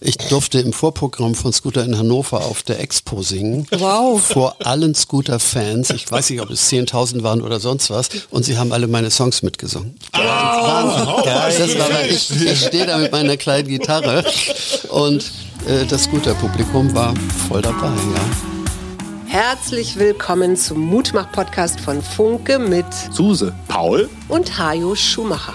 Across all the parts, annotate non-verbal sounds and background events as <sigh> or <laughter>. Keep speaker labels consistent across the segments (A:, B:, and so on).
A: Ich durfte im Vorprogramm von Scooter in Hannover auf der Expo singen.
B: Wow.
A: Vor allen Scooter-Fans. Ich weiß nicht, ob es 10.000 waren oder sonst was. Und sie haben alle meine Songs mitgesungen.
C: Wow.
A: Ja, das war, ich, ich stehe da mit meiner kleinen Gitarre und äh, das Scooter-Publikum war voll dabei, ja.
B: Herzlich willkommen zum Mutmach-Podcast von Funke mit
C: Suse, Paul
B: und Hajo Schumacher.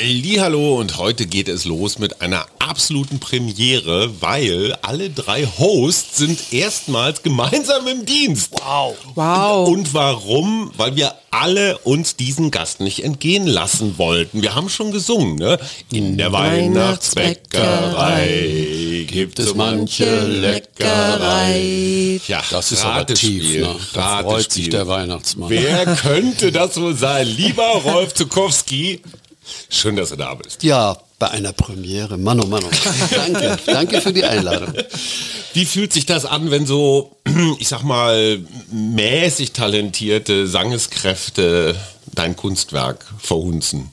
D: Hallo und heute geht es los mit einer absoluten Premiere, weil alle drei Hosts sind erstmals gemeinsam im Dienst. Wow.
B: Wow.
D: Und warum? Weil wir alle uns diesen Gast nicht entgehen lassen wollten. Wir haben schon gesungen, ne? In der Weihnachtsbäckerei gibt es manche Leckerei.
A: Ja, das ist aber tief, ne? Da freut sich der Weihnachtsmann.
D: Wer könnte das wohl sein? Lieber Rolf Zukowski, Schön, dass du da bist.
A: Ja, bei einer Premiere. Mann, oh Mann, oh Mann. <laughs> Danke. Danke für die Einladung.
D: Wie fühlt sich das an, wenn so, <clears throat> ich sag mal, mäßig talentierte Sangeskräfte dein Kunstwerk verhunzen?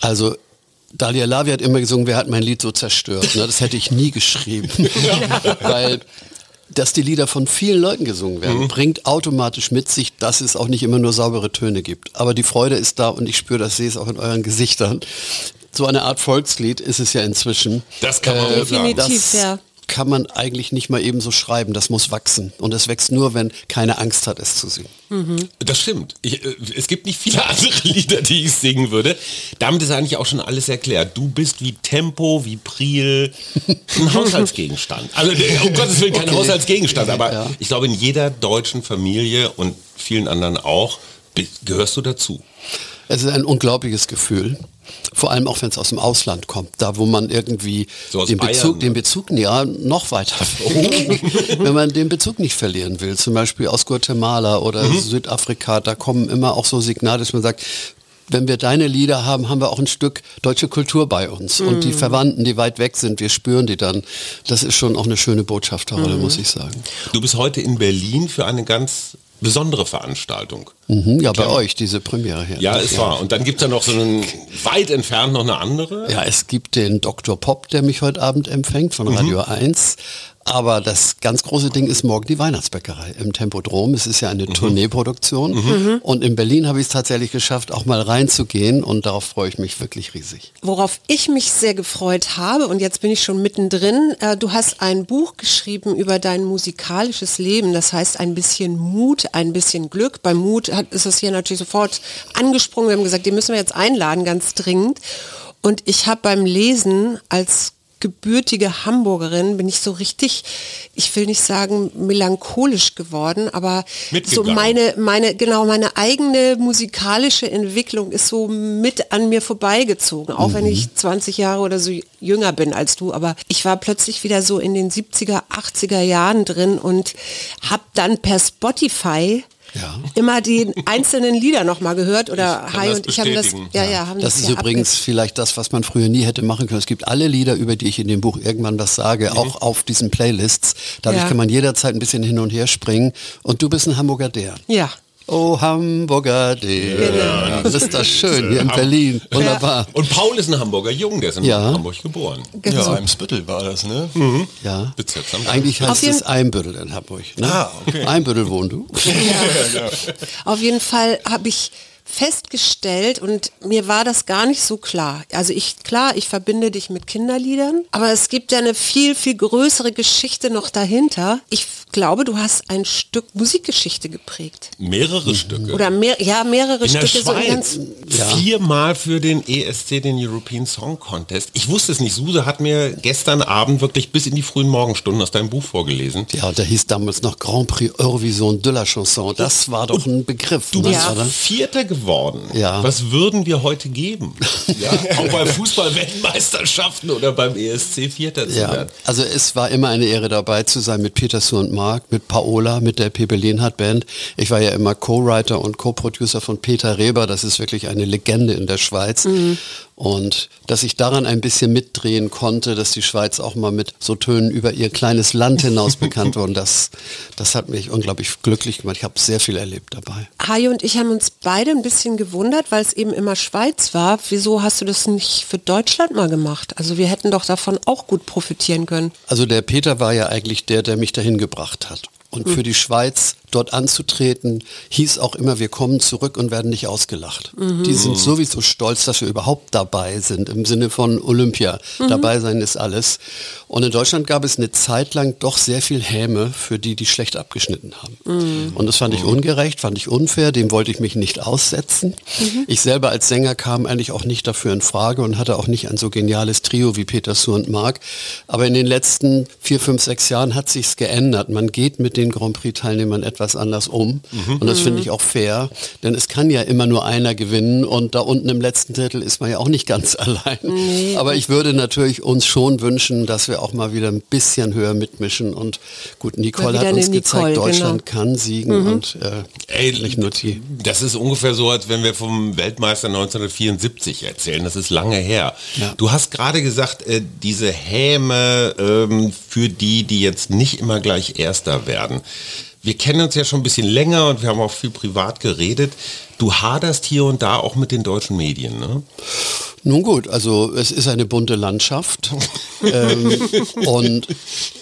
A: Also Dalia Lavi hat immer gesungen, wer hat mein Lied so zerstört. Ne? Das hätte ich nie geschrieben. <laughs> Weil dass die Lieder von vielen Leuten gesungen werden, mhm. bringt automatisch mit sich, dass es auch nicht immer nur saubere Töne gibt. Aber die Freude ist da und ich spüre das, sehe es auch in euren Gesichtern. So eine Art Volkslied ist es ja inzwischen.
D: Das kann man äh,
B: definitiv,
A: das, ja kann man eigentlich nicht mal eben so schreiben. Das muss wachsen. Und es wächst nur, wenn keine Angst hat, es zu singen.
D: Mhm. Das stimmt. Ich, äh, es gibt nicht viele <laughs> andere Lieder, die ich singen würde. Damit ist eigentlich auch schon alles erklärt. Du bist wie Tempo, wie Priel, ein <laughs> Haushaltsgegenstand. Also um Gottes Willen kein okay. Haushaltsgegenstand, aber ja. ich glaube in jeder deutschen Familie und vielen anderen auch gehörst du dazu.
A: Es ist ein unglaubliches Gefühl. Vor allem auch wenn es aus dem Ausland kommt, da wo man irgendwie so den, Bezug, den Bezug, ja, noch weiter, <laughs> wenn man den Bezug nicht verlieren will, zum Beispiel aus Guatemala oder mhm. Südafrika, da kommen immer auch so Signale, dass man sagt, wenn wir deine Lieder haben, haben wir auch ein Stück deutsche Kultur bei uns. Mhm. Und die mhm. Verwandten, die weit weg sind, wir spüren die dann. Das ist schon auch eine schöne Botschafterrolle, mhm. muss ich sagen.
D: Du bist heute in Berlin für eine ganz besondere Veranstaltung.
A: Mhm, ja, bei euch, diese Premiere hier.
D: Ja, es war. Und dann gibt es ja noch so einen, weit entfernt noch eine andere.
A: Ja, es gibt den Dr. Pop, der mich heute Abend empfängt von Radio mhm. 1. Aber das ganz große Ding ist morgen die Weihnachtsbäckerei im Tempodrom. Es ist ja eine mhm. Tourneeproduktion. Mhm. mhm. Und in Berlin habe ich es tatsächlich geschafft, auch mal reinzugehen. Und darauf freue ich mich wirklich riesig.
B: Worauf ich mich sehr gefreut habe, und jetzt bin ich schon mittendrin, äh, du hast ein Buch geschrieben über dein musikalisches Leben. Das heißt ein bisschen Mut, ein bisschen Glück. Bei Mut hat, ist es hier natürlich sofort angesprungen. Wir haben gesagt, den müssen wir jetzt einladen, ganz dringend. Und ich habe beim Lesen als gebürtige Hamburgerin bin ich so richtig, ich will nicht sagen melancholisch geworden, aber so meine, meine, genau, meine eigene musikalische Entwicklung ist so mit an mir vorbeigezogen, auch mhm. wenn ich 20 Jahre oder so jünger bin als du, aber ich war plötzlich wieder so in den 70er, 80er Jahren drin und habe dann per Spotify ja. immer die einzelnen Lieder noch mal gehört oder Hai und ich haben das
A: ja, ja, haben das, das ist übrigens abge vielleicht das was man früher nie hätte machen können es gibt alle Lieder über die ich in dem Buch irgendwann was sage mhm. auch auf diesen Playlists dadurch ja. kann man jederzeit ein bisschen hin und her springen und du bist ein Hamburger der
B: ja
A: Oh, Hamburger, der. Genau. Das ist das schön hier in Berlin. Wunderbar.
D: Ja. Und Paul ist ein Hamburger Jung, der ist in ja. Hamburg geboren.
E: Genau. Ja, Eimsbüttel war das, ne?
A: Mhm. Ja. Eigentlich heißt es Eimbüttel in Hamburg. Ne? Ah, okay. Eimbüttel wohnt du. <laughs>
B: Ja. Auf jeden Fall habe ich festgestellt und mir war das gar nicht so klar. Also ich, klar, ich verbinde dich mit Kinderliedern, aber es gibt ja eine viel, viel größere Geschichte noch dahinter. Ich glaube, du hast ein Stück Musikgeschichte geprägt.
D: Mehrere mhm. Stücke.
B: Oder mehr, ja, mehrere
D: in
B: Stücke.
D: Der Schweiz. So ja. Viermal für den ESC, den European Song Contest. Ich wusste es nicht. Suse hat mir gestern Abend wirklich bis in die frühen Morgenstunden aus deinem Buch vorgelesen.
A: Ja, der hieß damals noch Grand Prix Eurovision de la Chanson. Das war doch ein Begriff.
D: Du bist ja. Vierter geworden.
A: Ja.
D: Was würden wir heute geben? <laughs> Ja, auch bei Fußball-Weltmeisterschaften oder beim ESC Vierter zu
A: Ja,
D: werden.
A: also es war immer eine Ehre dabei zu sein mit Peter Su und Mark, mit Paola, mit der Pepe Lehnhardt Band. Ich war ja immer Co-Writer und Co-Producer von Peter Reber, das ist wirklich eine Legende in der Schweiz. Und dass ich daran ein bisschen mitdrehen konnte, dass die Schweiz auch mal mit so Tönen über ihr kleines Land hinaus <laughs> bekannt wurde, das, das hat mich unglaublich glücklich gemacht. Ich habe sehr viel erlebt dabei.
B: Hajo und ich haben uns beide ein bisschen gewundert, weil es eben immer Schweiz war. Wieso hast du das nicht für Deutschland mal gemacht? Also wir hätten doch davon auch gut profitieren können.
A: Also der Peter war ja eigentlich der, der mich dahin gebracht hat. Und für die Schweiz dort anzutreten, hieß auch immer, wir kommen zurück und werden nicht ausgelacht. Die sind sowieso stolz, dass wir überhaupt dabei sind, im Sinne von Olympia. Dabei sein ist alles. Und in Deutschland gab es eine Zeit lang doch sehr viel Häme für die, die schlecht abgeschnitten haben. Und das fand ich ungerecht, fand ich unfair, dem wollte ich mich nicht aussetzen. Ich selber als Sänger kam eigentlich auch nicht dafür in Frage und hatte auch nicht ein so geniales Trio wie Peter Su und Mark. Aber in den letzten vier, fünf, sechs Jahren hat sich's geändert. Man geht mit den Grand Prix-Teilnehmern etwas anders um. Und das finde ich auch fair, denn es kann ja immer nur einer gewinnen und da unten im letzten Drittel ist man ja auch nicht ganz <laughs> allein. Aber ich würde natürlich uns schon wünschen, dass wir auch mal wieder ein bisschen höher mitmischen und gut, Nicole hat uns gezeigt,
B: Nicole,
A: Deutschland kann siegen und äh,
D: Ey,
A: nicht nur die.
D: Das ist ungefähr so, als wenn wir vom Weltmeister 1974 erzählen. Das ist lange her.
A: Ja.
D: Du hast gerade gesagt, äh, diese Häme ähm, für die, die jetzt nicht immer gleich Erster werden. Wir kennen uns ja schon ein bisschen länger und wir haben auch viel privat geredet. Du haderst hier und da auch mit den deutschen Medien, ne?
A: Nun gut, also es ist eine bunte Landschaft. <laughs> ähm, und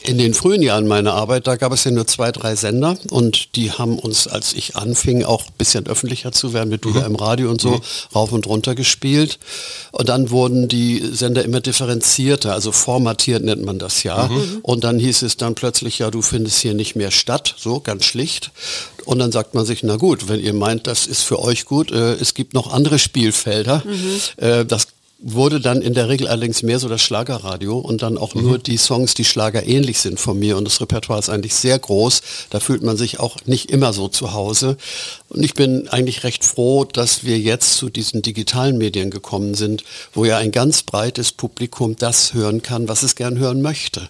A: in den frühen Jahren meiner Arbeit, da gab es ja nur zwei, drei Sender und die haben uns, als ich anfing, auch ein bisschen öffentlicher zu werden mit Duda im Radio und so, rauf und runter gespielt. Und dann wurden die Sender immer differenzierter, also formatiert nennt man das ja. Und dann hieß es dann plötzlich, ja, du findest hier nicht mehr statt, so ganz schlicht. Und dann sagt man sich, na gut, wenn ihr meint, das ist für euch gut, äh, es gibt noch andere Spielfelder. Äh, das wurde dann in der Regel allerdings mehr so das Schlagerradio und dann auch nur die Songs, die Schlager ähnlich sind von mir und das Repertoire ist eigentlich sehr groß. Da fühlt man sich auch nicht immer so zu Hause. Und ich bin eigentlich recht froh, dass wir jetzt zu diesen digitalen Medien gekommen sind, wo ja ein ganz breites Publikum das hören kann, was es gern hören möchte.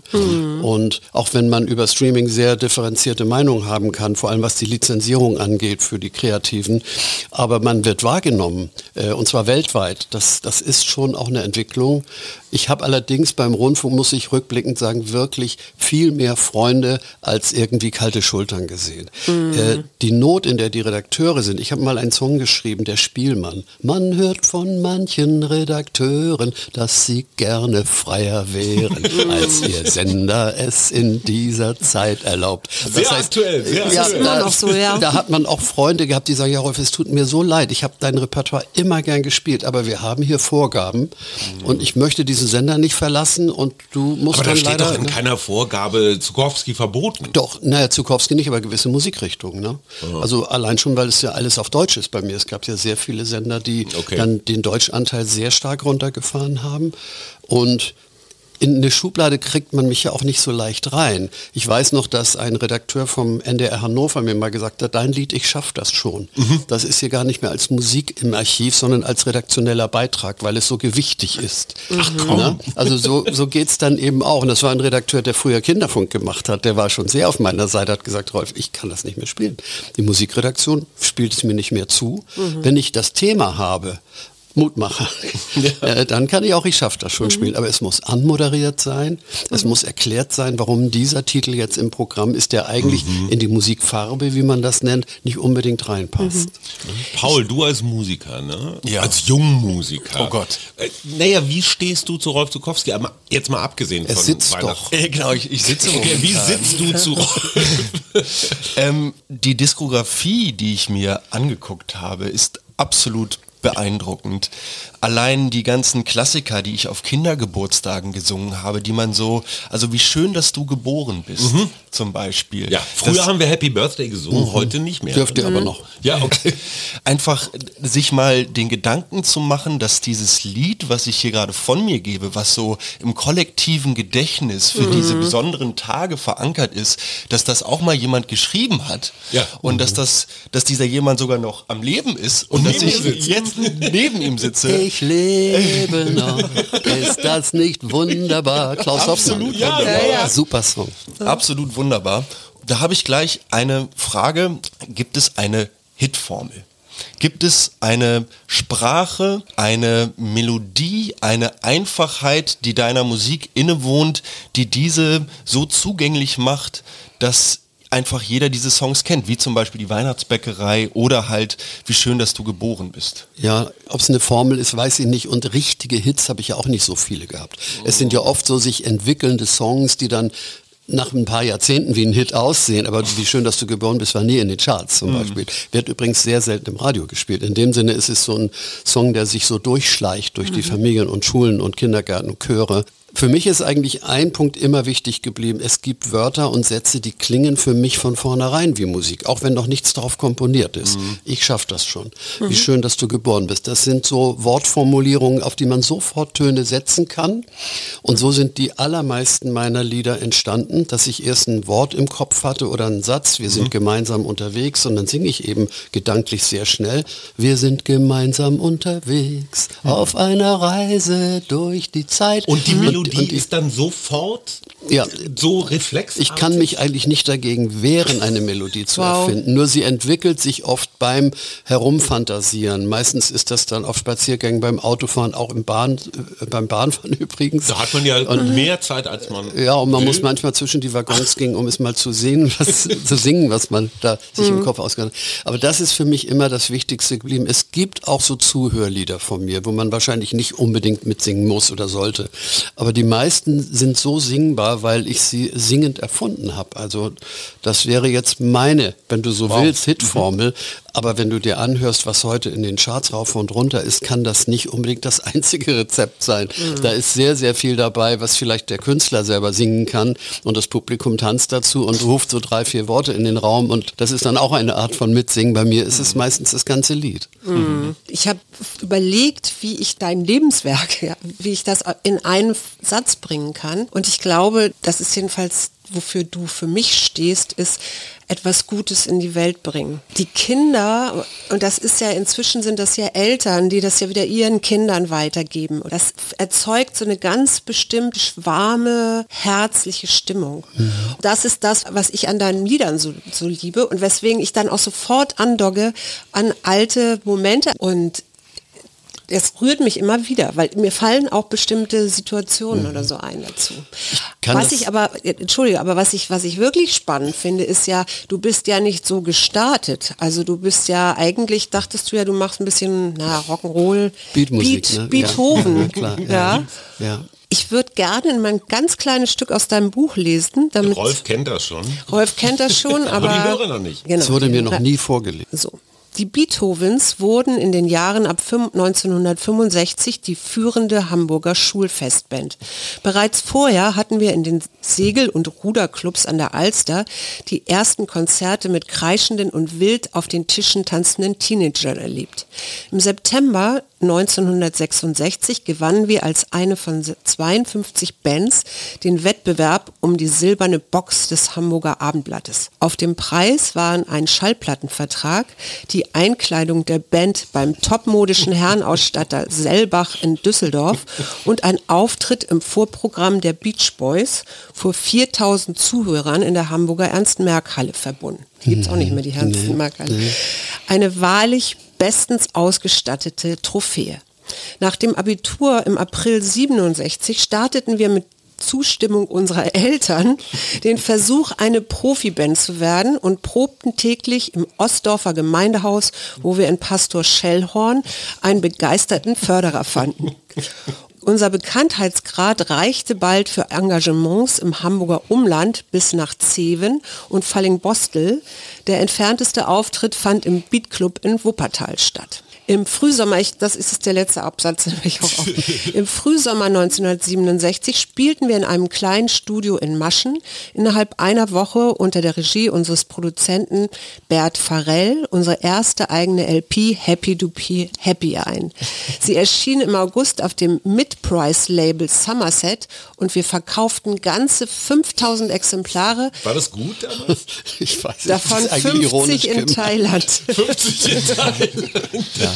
A: Und auch wenn man über Streaming sehr differenzierte Meinungen haben kann, vor allem was die Lizenzierung angeht für die Kreativen, aber man wird wahrgenommen, äh, und zwar weltweit. Das, das ist schon auch eine Entwicklung. Ich habe allerdings beim Rundfunk, muss ich rückblickend sagen, wirklich viel mehr Freunde als irgendwie kalte Schultern gesehen. Äh, die Not, in der die Redakteure sind, ich habe mal einen Song geschrieben, der Spielmann. Man hört von manchen Redakteuren, dass sie gerne freier wären, <laughs> als ihr Sender es in dieser Zeit erlaubt. Das
D: Sehr aktuell, sehr
A: ja,
D: aktuell.
B: Immer
A: da,
B: noch so, ja.
A: da hat man auch Freunde gehabt, die sagen, ja Rolf, es tut mir so leid, ich habe dein Repertoire immer gern gespielt, aber wir haben hier Vorgaben und ich möchte diesen Sender nicht verlassen und du musst
D: Aber da
A: dann
D: steht
A: leider...
D: doch in
A: ne?
D: keiner Vorgabe Zukowski verboten.
A: Doch, naja, Zukowski nicht, aber gewisse Musikrichtungen. Ne? Also allein schon, weil es ja alles auf Deutsch ist bei mir. Es gab ja sehr viele Sender, die
D: Okay.
A: dann den Deutschanteil sehr stark runtergefahren haben. Und in eine Schublade kriegt man mich ja auch nicht so leicht rein. Ich weiß noch, dass ein Redakteur vom NDR Hannover mir mal gesagt hat, dein Lied, ich schaff das schon. Das ist hier gar nicht mehr als Musik im Archiv, sondern als redaktioneller Beitrag, weil es so gewichtig ist. Ach komm. Also so, so geht's dann eben auch. Und das war ein Redakteur, der früher Kinderfunk gemacht hat. Der war schon sehr auf meiner Seite, hat gesagt, Rolf, ich kann das nicht mehr spielen. Die Musikredaktion spielt es mir nicht mehr zu. Wenn ich das Thema habe, Mutmacher. <laughs> Äh, dann kann ich auch, ich schaffe das schon spielen. Aber es muss anmoderiert sein. Es muss erklärt sein, warum dieser Titel jetzt im Programm ist, der eigentlich in die Musikfarbe, wie man das nennt, nicht unbedingt reinpasst.
D: Paul, du als Musiker, ne?
E: Ja.
D: Als Jungmusiker.
E: Oh Gott.
D: Äh, naja, wie stehst du zu Rolf Zukowski? Aber Jetzt mal abgesehen
A: Er
D: von
A: sitzt
D: Weihnachten.
A: doch.
E: Äh, genau, ich, ich sitze
D: Okay, wie sitzt du zu Rolf? <laughs>
E: Ähm, die Diskografie, die ich mir angeguckt habe, ist absolut beeindruckend. Allein die ganzen Klassiker, die ich auf Kindergeburtstagen gesungen habe, die man so, also wie schön, dass du geboren bist, mhm. zum Beispiel.
D: Ja, früher das, haben wir Happy Birthday gesungen, mhm. heute nicht mehr.
A: Dürft ihr mhm. aber noch.
E: Ja, okay. <laughs> Einfach sich mal den Gedanken zu machen, dass dieses Lied, was ich hier gerade von mir gebe, was so im kollektiven Gedächtnis für diese mhm. besonderen Tage verankert ist, dass das auch mal jemand geschrieben hat. Ja. Und dass das, dass dieser jemand sogar noch am Leben ist und, und dass ich jetzt neben ihm sitze.
A: Ich lebe noch. Ist das nicht wunderbar? Klaus Absolut,
E: ja,
A: ja, ja. Super Song.
E: Absolut wunderbar. Da habe ich gleich eine Frage. Gibt es eine Hitformel? Gibt es eine Sprache, eine Melodie, eine Einfachheit, die deiner Musik innewohnt, die diese so zugänglich macht, dass einfach jeder diese Songs kennt, wie zum Beispiel die Weihnachtsbäckerei oder halt Wie schön, dass du geboren bist.
A: Ja, ob es eine Formel ist, weiß ich nicht. Und richtige Hits habe ich ja auch nicht so viele gehabt. Oh. Es sind ja oft so sich entwickelnde Songs, die dann nach ein paar Jahrzehnten wie ein Hit aussehen, aber wie schön, dass du geboren bist, war nie in den Charts zum mhm. Beispiel. Wird übrigens sehr selten im Radio gespielt. In dem Sinne ist es so ein Song, der sich so durchschleicht durch mhm. die Familien und Schulen und Kindergärten und Chöre. Für mich ist eigentlich ein Punkt immer wichtig geblieben. Es gibt Wörter und Sätze, die klingen für mich von vornherein wie Musik, auch wenn noch nichts drauf komponiert ist. Mhm. Ich schaffe das schon. Mhm. Wie schön, dass du geboren bist. Das sind so Wortformulierungen, auf die man sofort Töne setzen kann. Und so sind die allermeisten meiner Lieder entstanden, dass ich erst ein Wort im Kopf hatte oder einen Satz. Wir sind mhm. gemeinsam unterwegs und dann singe ich eben gedanklich sehr schnell. Wir sind gemeinsam unterwegs auf einer Reise durch die Zeit.
D: Und die Melodie Melodie und, ist dann sofort ja, so reflex.
A: Ich kann mich eigentlich nicht dagegen wehren, eine Melodie zu wow. erfinden. Nur sie entwickelt sich oft beim Herumfantasieren. Meistens ist das dann auf Spaziergängen beim Autofahren, auch im Bahn, äh, beim Bahnfahren <laughs> übrigens.
D: Da hat man ja und, mehr Zeit als man.
A: Ja, und man will. muss manchmal zwischen die Waggons gehen, um es mal zu sehen, <laughs> was, zu singen, was man da sich mhm. im Kopf ausgeht. Aber das ist für mich immer das Wichtigste geblieben. Es gibt auch so Zuhörlieder von mir, wo man wahrscheinlich nicht unbedingt mitsingen muss oder sollte. Aber die meisten sind so singbar, weil ich sie singend erfunden habe. Also das wäre jetzt meine, wenn du so wow. willst, Hitformel. Mhm. Aber wenn du dir anhörst, was heute in den Charts rauf und runter ist, kann das nicht unbedingt das <laughs> einzige Rezept sein. Mhm. Da ist sehr, sehr viel dabei, was vielleicht der Künstler selber singen kann und das Publikum tanzt dazu und ruft so drei, vier Worte in den Raum und das ist dann auch eine Art von Mitsingen. Bei mir ist es mhm. meistens das ganze Lied.
B: Mhm. Ich habe überlegt, wie ich dein Lebenswerk, <laughs> ja, wie ich das in einen Satz bringen kann und ich glaube, das ist jedenfalls wofür du für mich stehst, ist etwas Gutes in die Welt bringen. Die Kinder, und das ist ja inzwischen sind das ja Eltern, die das ja wieder ihren Kindern weitergeben. Das erzeugt so eine ganz bestimmte warme, herzliche Stimmung. Mhm. Das ist das, was ich an deinen Liedern so, so liebe und weswegen ich dann auch sofort andogge an alte Momente und es rührt mich immer wieder, weil mir fallen auch bestimmte Situationen mhm. oder so ein dazu. was ich aber, entschuldige, aber was ich, was ich wirklich spannend finde, ist ja, du bist ja nicht so gestartet. Also du bist ja, eigentlich dachtest du ja, du machst ein bisschen, na, Rock'n'Roll,
A: Beatmusik,
B: Beat, ne? Beethoven. <laughs>
A: Ja, klar, ja. ja.
B: Ich würde gerne mal ein ganz kleines Stück aus deinem Buch lesen. Damit
D: Rolf kennt das schon.
B: Rolf kennt das schon, aber, <laughs>
D: aber die Hörer noch nicht.
A: Genau. Das wurde mir noch nie vorgelegt.
B: So. Die Beethovens wurden in den Jahren ab 1965 die führende Hamburger Schulfestband. Bereits vorher hatten wir in den Segel- und Ruderclubs an der Alster die ersten Konzerte mit kreischenden und wild auf den Tischen tanzenden Teenagern erlebt. Im September 1966 gewannen wir als eine von 52 Bands den Wettbewerb um die silberne Box des Hamburger Abendblattes. Auf dem Preis waren ein Schallplattenvertrag, die Einkleidung der Band beim topmodischen Herrenausstatter Selbach in Düsseldorf und ein Auftritt im Vorprogramm der Beach Boys vor 4000 Zuhörern in der Hamburger Ernst-Merck-Halle verbunden. Gibt es auch nicht mehr, die Ernst-Merck-Halle. Eine wahrlich bestens ausgestattete Trophäe. Nach dem Abitur im April 67 starteten wir mit Zustimmung unserer Eltern den Versuch, eine Profiband zu werden und probten täglich im Ostdorfer Gemeindehaus, wo wir in Pastor Schellhorn einen begeisterten Förderer fanden. Unser Bekanntheitsgrad reichte bald für Engagements im Hamburger Umland bis nach Zeven und Fallingbostel. Der entfernteste Auftritt fand im Beatclub in Wuppertal statt. Im Frühsommer, ich, das ist der letzte Absatz, ich auch auf. <laughs> Im Frühsommer 1967 spielten wir in einem kleinen Studio in Maschen innerhalb einer Woche unter der Regie unseres Produzenten Bert Farrell unsere erste eigene LP Happy Dupy Happy ein. Sie erschien im August auf dem Mid-Price-Label Somerset und wir verkauften ganze 5000 Exemplare.
D: War das gut damals?
B: Ich weiß nicht. Davon 50 in Thailand.
D: 50 in <laughs> Thailand.
A: Ja.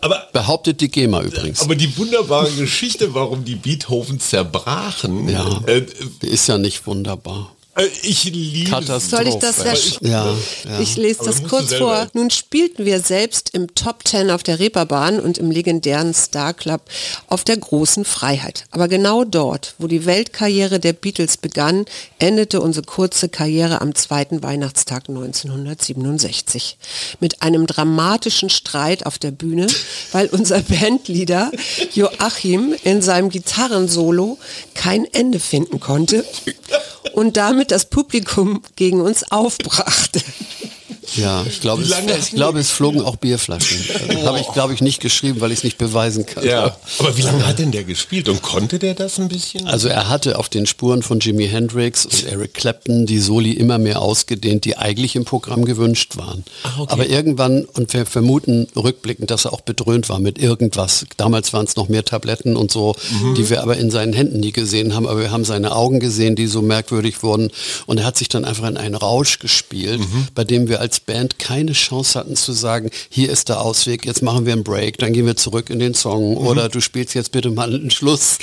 A: Aber, Behauptet die GEMA übrigens.
D: Aber die wunderbare Geschichte, warum die Beethoven zerbrachen,
A: ja, äh, ist ja nicht wunderbar.
D: Äh, ich liebe
B: Soll ich das ich, ja, ja. ich lese das kurz vor. Nun spielten wir selbst im Top Ten auf der Reeperbahn und im legendären Star Club auf der großen Freiheit. Aber genau dort, wo die Weltkarriere der Beatles begann, endete unsere kurze Karriere am zweiten Weihnachtstag 1967. Mit einem dramatischen Streit auf der Bühne, weil unser Bandleader Joachim in seinem Gitarrensolo kein Ende finden konnte und damit das Publikum gegen uns aufbrachte.
A: Ja, ich glaube, es, ich glaube, es <laughs> flogen auch Bierflaschen. Oh. Habe ich, glaube ich, nicht geschrieben, weil ich es nicht beweisen kann.
D: Ja. Aber wie lange hat denn der gespielt und konnte der das ein bisschen?
A: Also er hatte auf den Spuren von Jimi Hendrix und Eric Clapton die Soli immer mehr ausgedehnt, die eigentlich im Programm gewünscht waren. Ach, okay. Aber irgendwann, und wir vermuten rückblickend, dass er auch bedröhnt war mit irgendwas. Damals waren es noch mehr Tabletten und so, mhm. die wir aber in seinen Händen nie gesehen haben. Aber wir haben seine Augen gesehen, die so merkwürdig wurden. Und er hat sich dann einfach in einen Rausch gespielt, mhm. bei dem wir als Band keine Chance hatten zu sagen, hier ist der Ausweg, jetzt machen wir einen Break, dann gehen wir zurück in den Song mhm. oder du spielst jetzt bitte mal einen Schluss.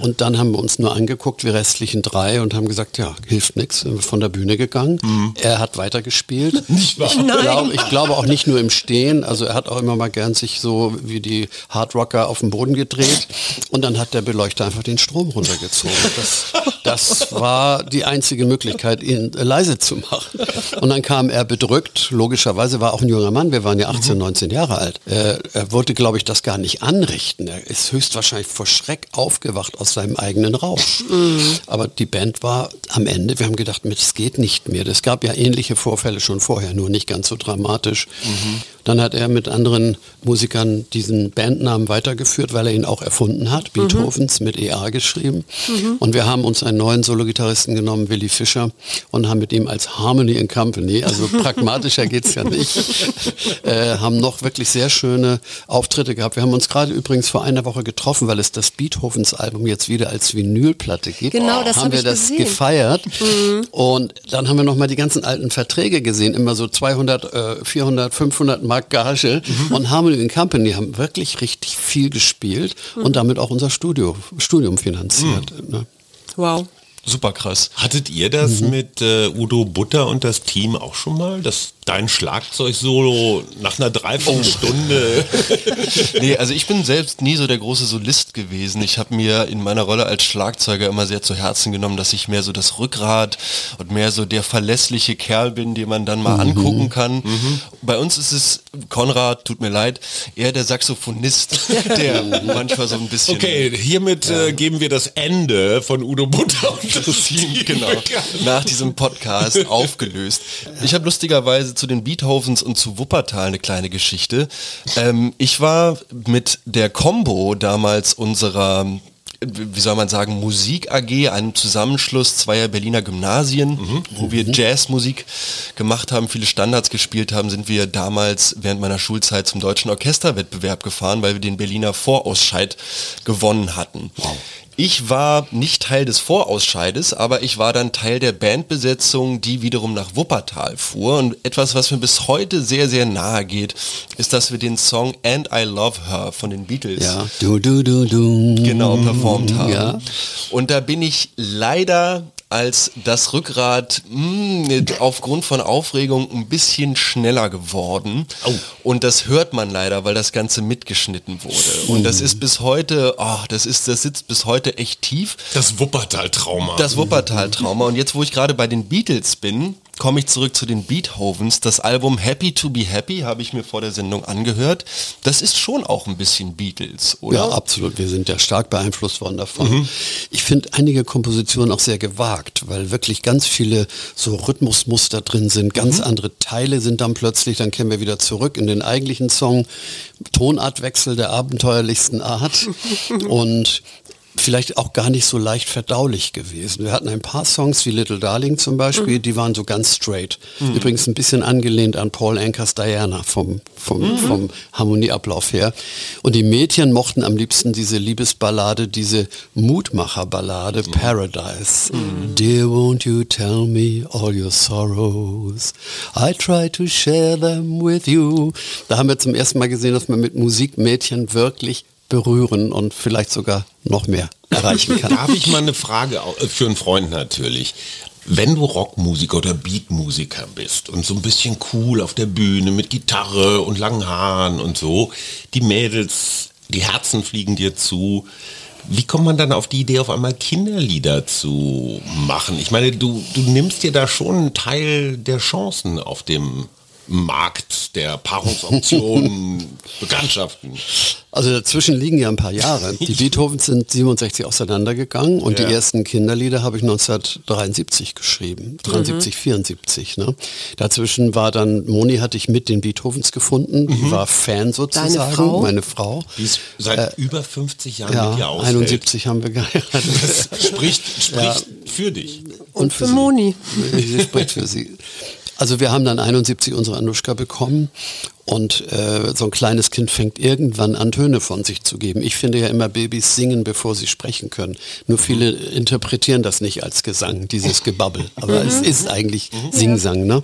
A: Und dann haben wir uns nur angeguckt, wir restlichen drei und haben gesagt, ja, hilft nichts, sind wir von der Bühne gegangen. Mhm. Er hat weitergespielt. <laughs>
D: Nicht wahr?
A: Ich glaube, ich glaube auch nicht nur im Stehen, also er hat auch immer mal gern sich so wie die Hardrocker auf den Boden gedreht und dann hat der Beleuchter einfach den Strom runtergezogen. Das, das war die einzige Möglichkeit, ihn leise zu machen. Und dann kam er bedrückt logischerweise war auch ein junger Mann, wir waren ja 18, mhm. 19 Jahre alt. Äh, er wollte, glaube ich, das gar nicht anrichten. Er ist höchstwahrscheinlich vor Schreck aufgewacht aus seinem eigenen Rausch. Mhm. Aber die Band war am Ende, wir haben gedacht, es geht nicht mehr. Es gab ja ähnliche Vorfälle schon vorher, nur nicht ganz so dramatisch. Mhm. Dann hat er mit anderen Musikern diesen Bandnamen weitergeführt, weil er ihn auch erfunden hat, mhm. Beethovens mit EA geschrieben. Mhm. Und wir haben uns einen neuen Solo-Gitarristen genommen, Willy Fischer, und haben mit ihm als Harmony in Company, also <laughs> pragmatischer geht es ja nicht, äh, haben noch wirklich sehr schöne Auftritte gehabt. Wir haben uns gerade übrigens vor einer Woche getroffen, weil es das Beethovens Album jetzt wieder als Vinylplatte gibt.
B: Genau, das
A: haben
B: hab
A: wir das
B: gesehen.
A: gefeiert. Mhm. Und dann haben wir noch mal die ganzen alten Verträge gesehen, immer so 200, äh, 400, 500 Mark Gage mhm. und Harmony Company haben wirklich richtig viel gespielt mhm. und damit auch unser Studio, Studium finanziert. Mhm. Ne?
B: Wow.
E: Super krass.
D: Hattet ihr das mhm. mit äh, Udo Butter und das Team auch schon mal? Das dein Schlagzeug-Solo nach einer Dreiviertelstunde.
E: Oh. nee, also ich bin selbst nie so der große Solist gewesen. Ich habe mir in meiner Rolle als Schlagzeuger immer sehr zu Herzen genommen, dass ich mehr so das Rückgrat und mehr so der verlässliche Kerl bin, den man dann mal mhm. angucken kann. Mhm. Bei uns ist es, Konrad, tut mir leid, eher der Saxophonist, der <laughs> manchmal so ein bisschen...
D: Okay, hiermit ja. äh, geben wir das Ende von Udo Butter und das <laughs>
E: Team, genau, nach diesem Podcast aufgelöst. Ich habe lustigerweise zu den Beethovens und zu Wuppertal eine kleine Geschichte. Ähm, ich war mit der Combo damals unserer wie soll man sagen, Musik AG, einem Zusammenschluss zweier Berliner Gymnasien, mhm. wo wir mhm. Jazzmusik gemacht haben, viele Standards gespielt haben, sind wir damals während meiner Schulzeit zum deutschen Orchesterwettbewerb gefahren, weil wir den Berliner Vorausscheid gewonnen hatten. Wow. Ich war nicht Teil des Vorausscheides, aber ich war dann Teil der Bandbesetzung, die wiederum nach Wuppertal fuhr. Und etwas, was mir bis heute sehr, sehr nahe geht, ist, dass wir den Song And I Love Her von den Beatles
A: ja. du, du, du, du.
E: genau performt haben. Ja. Und da bin ich leider als das Rückgrat mh, hm, aufgrund von Aufregung ein bisschen schneller geworden. Oh. Und das hört man leider, weil das Ganze mitgeschnitten wurde. Und das ist bis heute, oh, das ist, das sitzt bis heute echt tief.
D: Das Wuppertal-Trauma.
E: Das Wuppertal-Trauma. Und jetzt, wo ich gerade bei den Beatles bin, komme ich zurück zu den Beethovens. Das Album Happy to be Happy habe ich mir vor der Sendung angehört. Das ist schon auch ein bisschen Beatles, oder?
A: Ja, absolut. Wir sind ja stark beeinflusst worden davon. Mhm. Ich finde einige Kompositionen auch sehr gewagt, weil wirklich ganz viele so Rhythmusmuster drin sind, ganz mhm. andere Teile sind dann plötzlich, dann kehren wir wieder zurück in den eigentlichen Song. Tonartwechsel der abenteuerlichsten Art. <laughs> Und vielleicht auch gar nicht so leicht verdaulich gewesen. Wir hatten ein paar Songs wie Little Darling zum Beispiel, mhm. die waren so ganz straight. Mhm. Übrigens ein bisschen angelehnt an Paul Ankers Diana vom, vom, mhm. vom Harmonieablauf her. Und die Mädchen mochten am liebsten diese Liebesballade, diese Mutmacherballade. Paradise. Mhm. Dear, won't you tell me all your sorrows? I try to share them with you. Da haben wir zum ersten Mal gesehen, dass man mit Musik Mädchen wirklich berühren und vielleicht sogar noch mehr erreichen kann.
D: Darf ich mal eine Frage äh, für einen Freund natürlich? Wenn du Rockmusiker oder Beatmusiker bist und so ein bisschen cool auf der Bühne mit Gitarre und langen Haaren und so, die Mädels, die Herzen fliegen dir zu. Wie kommt man dann auf die Idee, auf einmal Kinderlieder zu machen? Ich meine, du, du nimmst dir da schon einen Teil der Chancen auf dem Markt der Paarungsoptionen, <laughs> Bekanntschaften.
A: Also dazwischen liegen ja ein paar Jahre. Die <laughs> Beethovens sind 67 auseinandergegangen und ja. die ersten Kinderlieder habe ich 1973 geschrieben, 73, mhm. 74. Ne? Dazwischen war dann, Moni hatte ich mit den Beethovens gefunden, mhm. die war Fan sozusagen, Deine Frau? meine Frau.
D: Die ist seit äh, über 50 Jahren
A: ja, mit dir aushält. 71 haben wir geheiratet.
D: Das spricht, spricht ja. für dich.
B: Und, und für, für Moni.
A: Sie spricht für sie. Also wir haben dann 71 unsere Anuschka bekommen und äh, so ein kleines Kind fängt irgendwann an, Töne von sich zu geben. Ich finde ja immer, Babys singen, bevor sie sprechen können. Nur viele interpretieren das nicht als Gesang, dieses Gebabbel. Aber es ist eigentlich Singsang. Ne?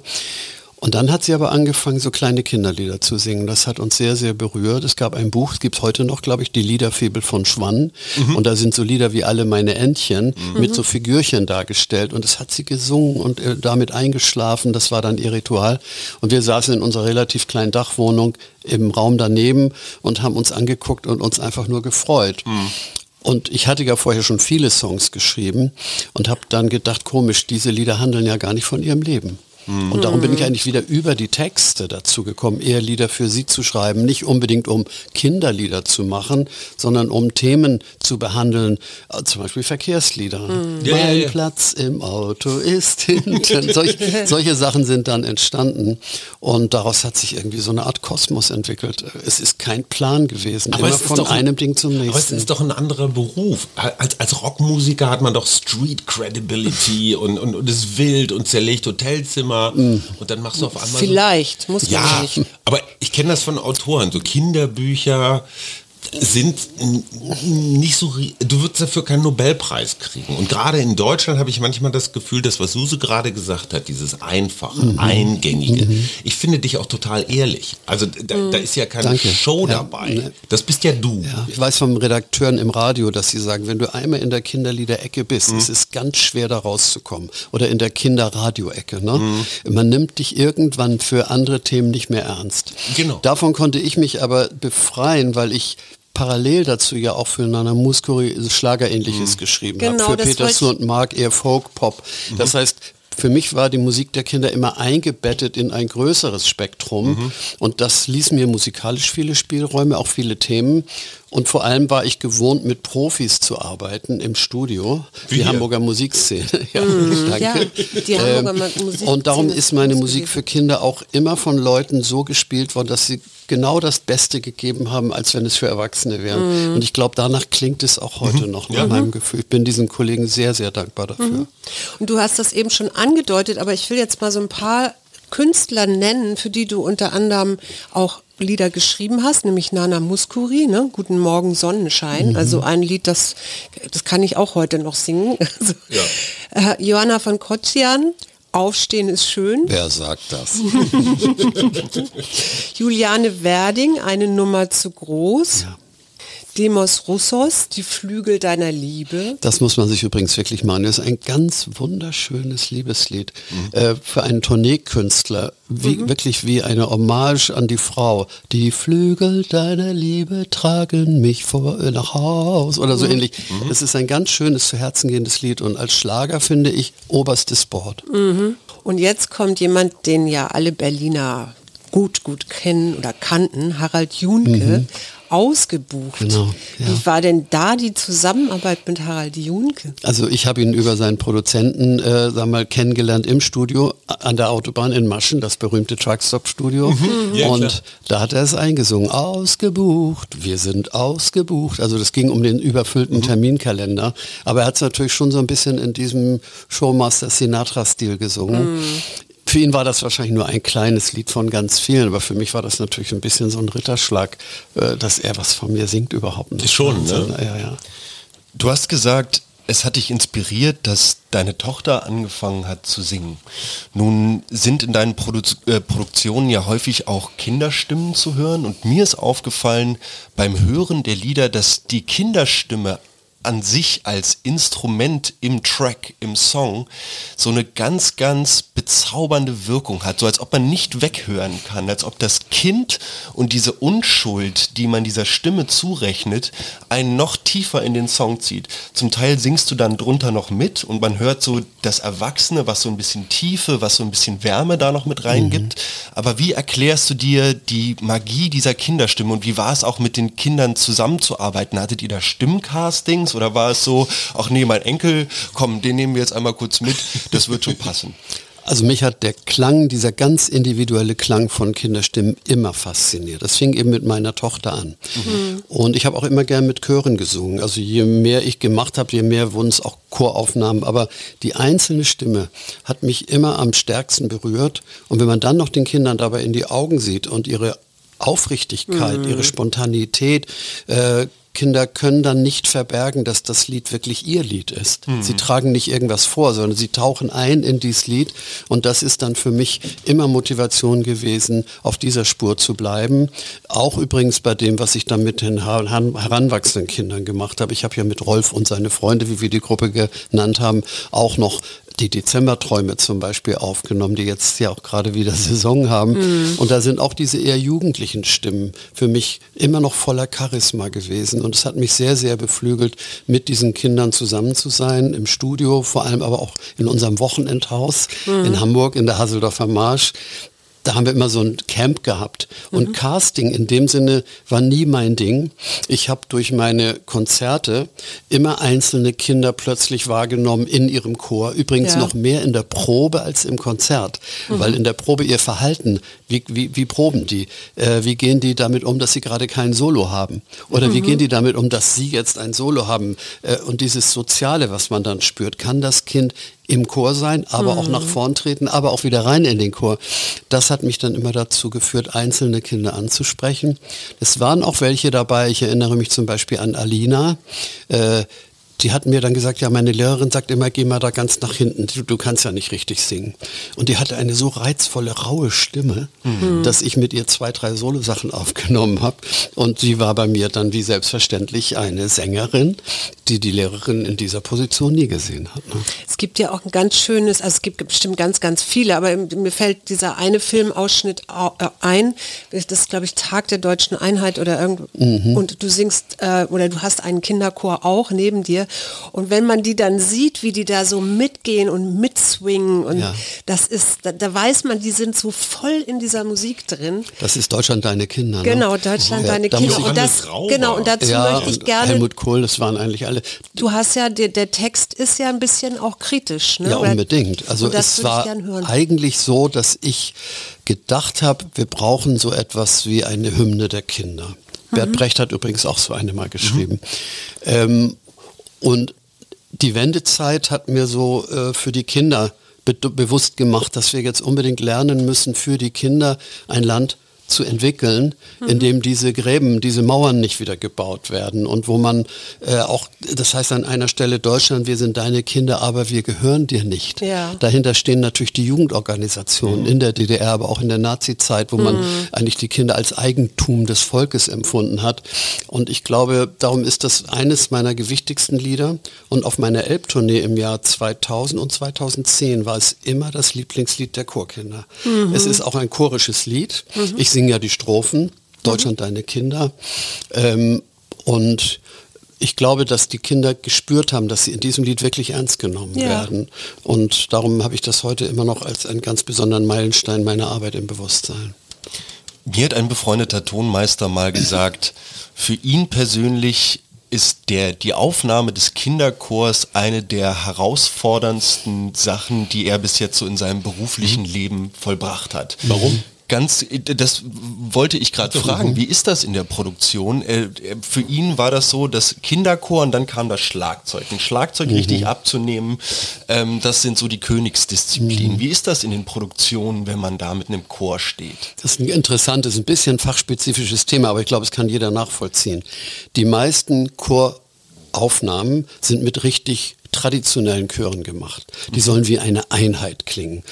A: Und dann hat sie aber angefangen, so kleine Kinderlieder zu singen. Das hat uns sehr, sehr berührt. Es gab ein Buch, es gibt es heute noch, glaube ich, die Liederfibel von Schwann. Mhm. Und da sind so Lieder wie Alle meine Entchen mhm. mit so Figürchen dargestellt. Und es hat sie gesungen und äh, damit eingeschlafen. Das war dann ihr Ritual. Und wir saßen in unserer relativ kleinen Dachwohnung im Raum daneben und haben uns angeguckt und uns einfach nur gefreut. Mhm. Und ich hatte ja vorher schon viele Songs geschrieben und habe dann gedacht, komisch, diese Lieder handeln ja gar nicht von ihrem Leben. Mhm. Und darum bin ich eigentlich wieder über die Texte dazu gekommen, eher Lieder für sie zu schreiben. Nicht unbedingt um Kinderlieder zu machen, sondern um Themen zu behandeln, äh, zum Beispiel Verkehrslieder. Mhm. Mein ja, ja. Platz im Auto ist <laughs> hinten. Solch, solche Sachen sind dann entstanden. Und daraus hat sich irgendwie so eine Art Kosmos entwickelt. Es ist kein Plan gewesen,
D: aber immer von einem ein, Ding zum nächsten. Aber es ist doch ein anderer Beruf. Als, als Rockmusiker hat man doch Street Credibility und, und, und ist wild und zerlegt Hotelzimmer Thema mm. und dann machst du auf einmal.
B: Vielleicht, so, muss man
D: ja, nicht. Aber ich kenne das von Autoren, so Kinderbücher, sind nicht so, du würdest dafür keinen Nobelpreis kriegen. Und gerade in Deutschland habe ich manchmal das Gefühl, dass was Suse gerade gesagt hat, dieses einfache, mhm. eingängige, mhm. ich finde dich auch total ehrlich. Also da, mhm. da ist ja keine Danke. Show ja, dabei. Ne. Das bist ja du. Ja.
A: Ich weiß vom Redakteuren im Radio, dass sie sagen, wenn du einmal in der Kinderliederecke bist, mhm. es ist ganz schwer da rauszukommen. Oder in der Kinderradioecke. Ne? Mhm. Man nimmt dich irgendwann für andere Themen nicht mehr ernst. Genau. Davon konnte ich mich aber befreien, weil ich parallel dazu ja auch für Nana Muscuri Schlagerähnliches mhm. geschrieben genau, habe. Für Peter Sue und Mark eher Folk Pop. Mhm. Das heißt, für mich war die Musik der Kinder immer eingebettet in ein größeres Spektrum mhm. und das ließ mir musikalisch viele Spielräume, auch viele Themen und vor allem war ich gewohnt, mit Profis zu arbeiten im Studio, Wie die hier? Hamburger Musikszene. <laughs> ja, mm, danke. Ja, die Hamburger ähm, Musikszene und darum ist meine Musik für Kinder auch immer von Leuten so gespielt worden, dass sie genau das Beste gegeben haben, als wenn es für Erwachsene wären. Mm. Und ich glaube, danach klingt es auch heute mhm. noch ja. meinem Gefühl. Ich bin diesen Kollegen sehr, sehr dankbar dafür. Mhm.
B: Und du hast das eben schon angedeutet, aber ich will jetzt mal so ein paar Künstler nennen, für die du unter anderem auch Lieder geschrieben hast, nämlich Nana Muskuri, ne? Guten Morgen Sonnenschein. Mhm. Also ein Lied, das, das kann ich auch heute noch singen. <laughs> Also, ja. äh, Johanna von Kotzian, Aufstehen ist schön.
A: Wer sagt das? <laughs>
B: Juliane Werding, eine Nummer zu groß. Ja. Demos Russos, die Flügel deiner Liebe.
A: Das muss man sich übrigens wirklich machen. Das ist ein ganz wunderschönes Liebeslied mhm. äh, für einen Tourneekünstler. Wie, mhm. Wirklich wie eine Hommage an die Frau. Die Flügel deiner Liebe tragen mich vor, äh, nach Haus oder so mhm. ähnlich. Es ist ein ganz schönes, zu Herzen gehendes Lied und als Schlager finde ich oberstes Sport.
B: Mhm. Und jetzt kommt jemand, den ja alle Berliner gut, gut kennen oder kannten, Harald Junke, mhm. Ausgebucht. Genau, ja. Wie war denn da die Zusammenarbeit mit Harald Junke?
A: Also ich habe ihn über seinen Produzenten äh, sag mal, kennengelernt im Studio an der Autobahn in Maschen, das berühmte Truckstop-Studio. Mhm. Ja, und klar. da hat er es eingesungen, ausgebucht, wir sind ausgebucht. Also das ging um den überfüllten mhm. Terminkalender. Aber er hat es natürlich schon so ein bisschen in diesem Showmaster Sinatra-Stil gesungen. Mhm. Für ihn war das wahrscheinlich nur ein kleines Lied von ganz vielen, aber für mich war das natürlich ein bisschen so ein Ritterschlag, äh, dass er was von mir singt überhaupt nicht.
E: Schon, ne? Ja, ja. Du hast gesagt, es hat dich inspiriert, dass deine Tochter angefangen hat zu singen. Nun sind in deinen Produ äh, Produktionen ja häufig auch Kinderstimmen zu hören und mir ist aufgefallen beim Hören der Lieder, dass die Kinderstimme an sich als Instrument im Track, im Song, so eine ganz, ganz bezaubernde Wirkung hat. So als ob man nicht weghören kann, als ob das Kind und diese Unschuld, die man dieser Stimme zurechnet, einen noch tiefer in den Song zieht. Zum Teil singst du dann drunter noch mit und man hört so das Erwachsene, was so ein bisschen Tiefe, was so ein bisschen Wärme da noch mit reingibt. Mhm. Aber wie erklärst du dir die Magie dieser Kinderstimme und wie war es auch mit den Kindern zusammenzuarbeiten? Hattet ihr da Stimmcastings oder war es so, ach nee, mein Enkel, komm, den nehmen wir jetzt einmal kurz mit, das wird schon passen? <laughs>
A: Also mich hat der Klang, dieser ganz individuelle Klang von Kinderstimmen immer fasziniert. Das fing eben mit meiner Tochter an. Mhm. Und ich habe auch immer gern mit Chören gesungen. Also je mehr ich gemacht habe, je mehr wurden es auch Choraufnahmen. Aber die einzelne Stimme hat mich immer am stärksten berührt. Und wenn man dann noch den Kindern dabei in die Augen sieht und ihre Aufrichtigkeit, mhm. ihre Spontanität, äh, Kinder können dann nicht verbergen, dass das Lied wirklich ihr Lied ist. Mhm. Sie tragen nicht irgendwas vor, sondern sie tauchen ein in dieses Lied und das ist dann für mich immer Motivation gewesen, auf dieser Spur zu bleiben. Auch übrigens bei dem, was ich dann mit den heranwachsenden Kindern gemacht habe. Ich habe ja mit Rolf und seine Freunde, wie wir die Gruppe genannt haben, auch noch die Dezemberträume zum Beispiel aufgenommen, die jetzt ja auch gerade wieder <laughs> Saison haben. Mhm. Und da sind auch diese eher jugendlichen Stimmen für mich immer noch voller Charisma gewesen. Und es hat mich sehr, sehr beflügelt, mit diesen Kindern zusammen zu sein, im Studio, vor allem aber auch in unserem Wochenendhaus mhm. in Hamburg, in der Hasseldorfer Marsch da haben wir immer so ein Camp gehabt. Und mhm. Casting in dem Sinne war nie mein Ding. Ich habe durch meine Konzerte immer einzelne Kinder plötzlich wahrgenommen in ihrem Chor. Übrigens ja. noch mehr in der Probe als im Konzert. Mhm. Weil in der Probe ihr Verhalten, wie, wie, wie proben die? Äh, wie gehen die damit um, dass sie gerade kein Solo haben? Oder mhm. wie gehen die damit um, dass sie jetzt ein Solo haben? Äh, und dieses Soziale, was man dann spürt, kann das Kind im Chor sein, aber mhm. auch nach vorn treten, aber auch wieder rein in den Chor. Das hat mich dann immer dazu geführt, einzelne Kinder anzusprechen. Es waren auch welche dabei, ich erinnere mich zum Beispiel an Alina, äh, die hat mir dann gesagt, ja, meine Lehrerin sagt immer, geh mal da ganz nach hinten, du, du kannst ja nicht richtig singen. Und die hatte eine so reizvolle, raue Stimme, mhm. dass ich mit ihr zwei, drei Solosachen aufgenommen habe. Und sie war bei mir dann wie selbstverständlich eine Sängerin, die die Lehrerin in dieser Position nie gesehen hat. Ne?
B: Es gibt ja auch ein ganz schönes, also es gibt bestimmt ganz, ganz viele, aber mir fällt dieser eine Filmausschnitt äh, ein, das ist, glaube ich, Tag der deutschen Einheit oder irgendwo, mhm. und du singst, äh, oder du hast einen Kinderchor auch neben dir und wenn man die dann sieht, wie die da so mitgehen und mitswingen und ja. das ist, da, da, weiß man, die sind so voll in dieser Musik drin.
A: Das ist Deutschland deine Kinder. Ne?
B: Genau, Deutschland ja, deine Kinder. Und das, genau, und dazu ja, möchte ich gerne.
A: Helmut Kohl, das waren eigentlich alle.
B: Du hast ja, der, der Text ist ja ein bisschen auch kritisch. Ne?
A: Ja, unbedingt. Also es war eigentlich so, dass ich gedacht habe, wir brauchen so etwas wie eine Hymne der Kinder. Mhm. Bert Brecht hat übrigens auch so eine mal geschrieben. Mhm. Ähm, und die Wendezeit hat mir so äh, für die Kinder be bewusst gemacht, dass wir jetzt unbedingt lernen müssen, für die Kinder ein Land zu entwickeln, mhm. in dem diese Gräben, diese Mauern nicht wieder gebaut werden und wo man äh, auch, das heißt an einer Stelle Deutschland, wir sind deine Kinder, aber wir gehören dir nicht. Ja. Dahinter stehen natürlich die Jugendorganisationen mhm. in der DDR, aber auch in der Nazi-Zeit, wo mhm. man eigentlich die Kinder als Eigentum des Volkes empfunden hat. Und ich glaube, darum ist das eines meiner gewichtigsten Lieder. Und auf meiner Elbtournee im Jahr 2000 und 2010 war es immer das Lieblingslied der Chorkinder. Mhm. Es ist auch ein chorisches Lied. Mhm. Ich singe ja die Strophen, Deutschland mhm. deine Kinder. Ähm, und ich glaube, dass die Kinder gespürt haben, dass sie in diesem Lied wirklich ernst genommen ja. werden. Und darum habe ich das heute immer noch als einen ganz besonderen Meilenstein meiner Arbeit im Bewusstsein.
E: Mir hat ein befreundeter Tonmeister mal gesagt, für ihn persönlich ist der, die Aufnahme des Kinderchors eine der herausforderndsten Sachen, die er bis jetzt so in seinem beruflichen mhm. Leben vollbracht hat.
D: Warum?
E: Ganz, das wollte ich gerade fragen. Wie ist das in der Produktion? Äh, für ihn war das so, dass Kinderchor und dann kam das Schlagzeug. Ein Schlagzeug mhm. richtig abzunehmen, ähm, das sind so die Königsdisziplinen. Mhm. Wie ist das in den Produktionen, wenn man da mit einem Chor steht?
A: Das ist ein interessantes, ein bisschen fachspezifisches Thema, aber ich glaube, es kann jeder nachvollziehen. Die meisten Choraufnahmen sind mit richtig traditionellen Chören gemacht. Die mhm. sollen wie eine Einheit klingen.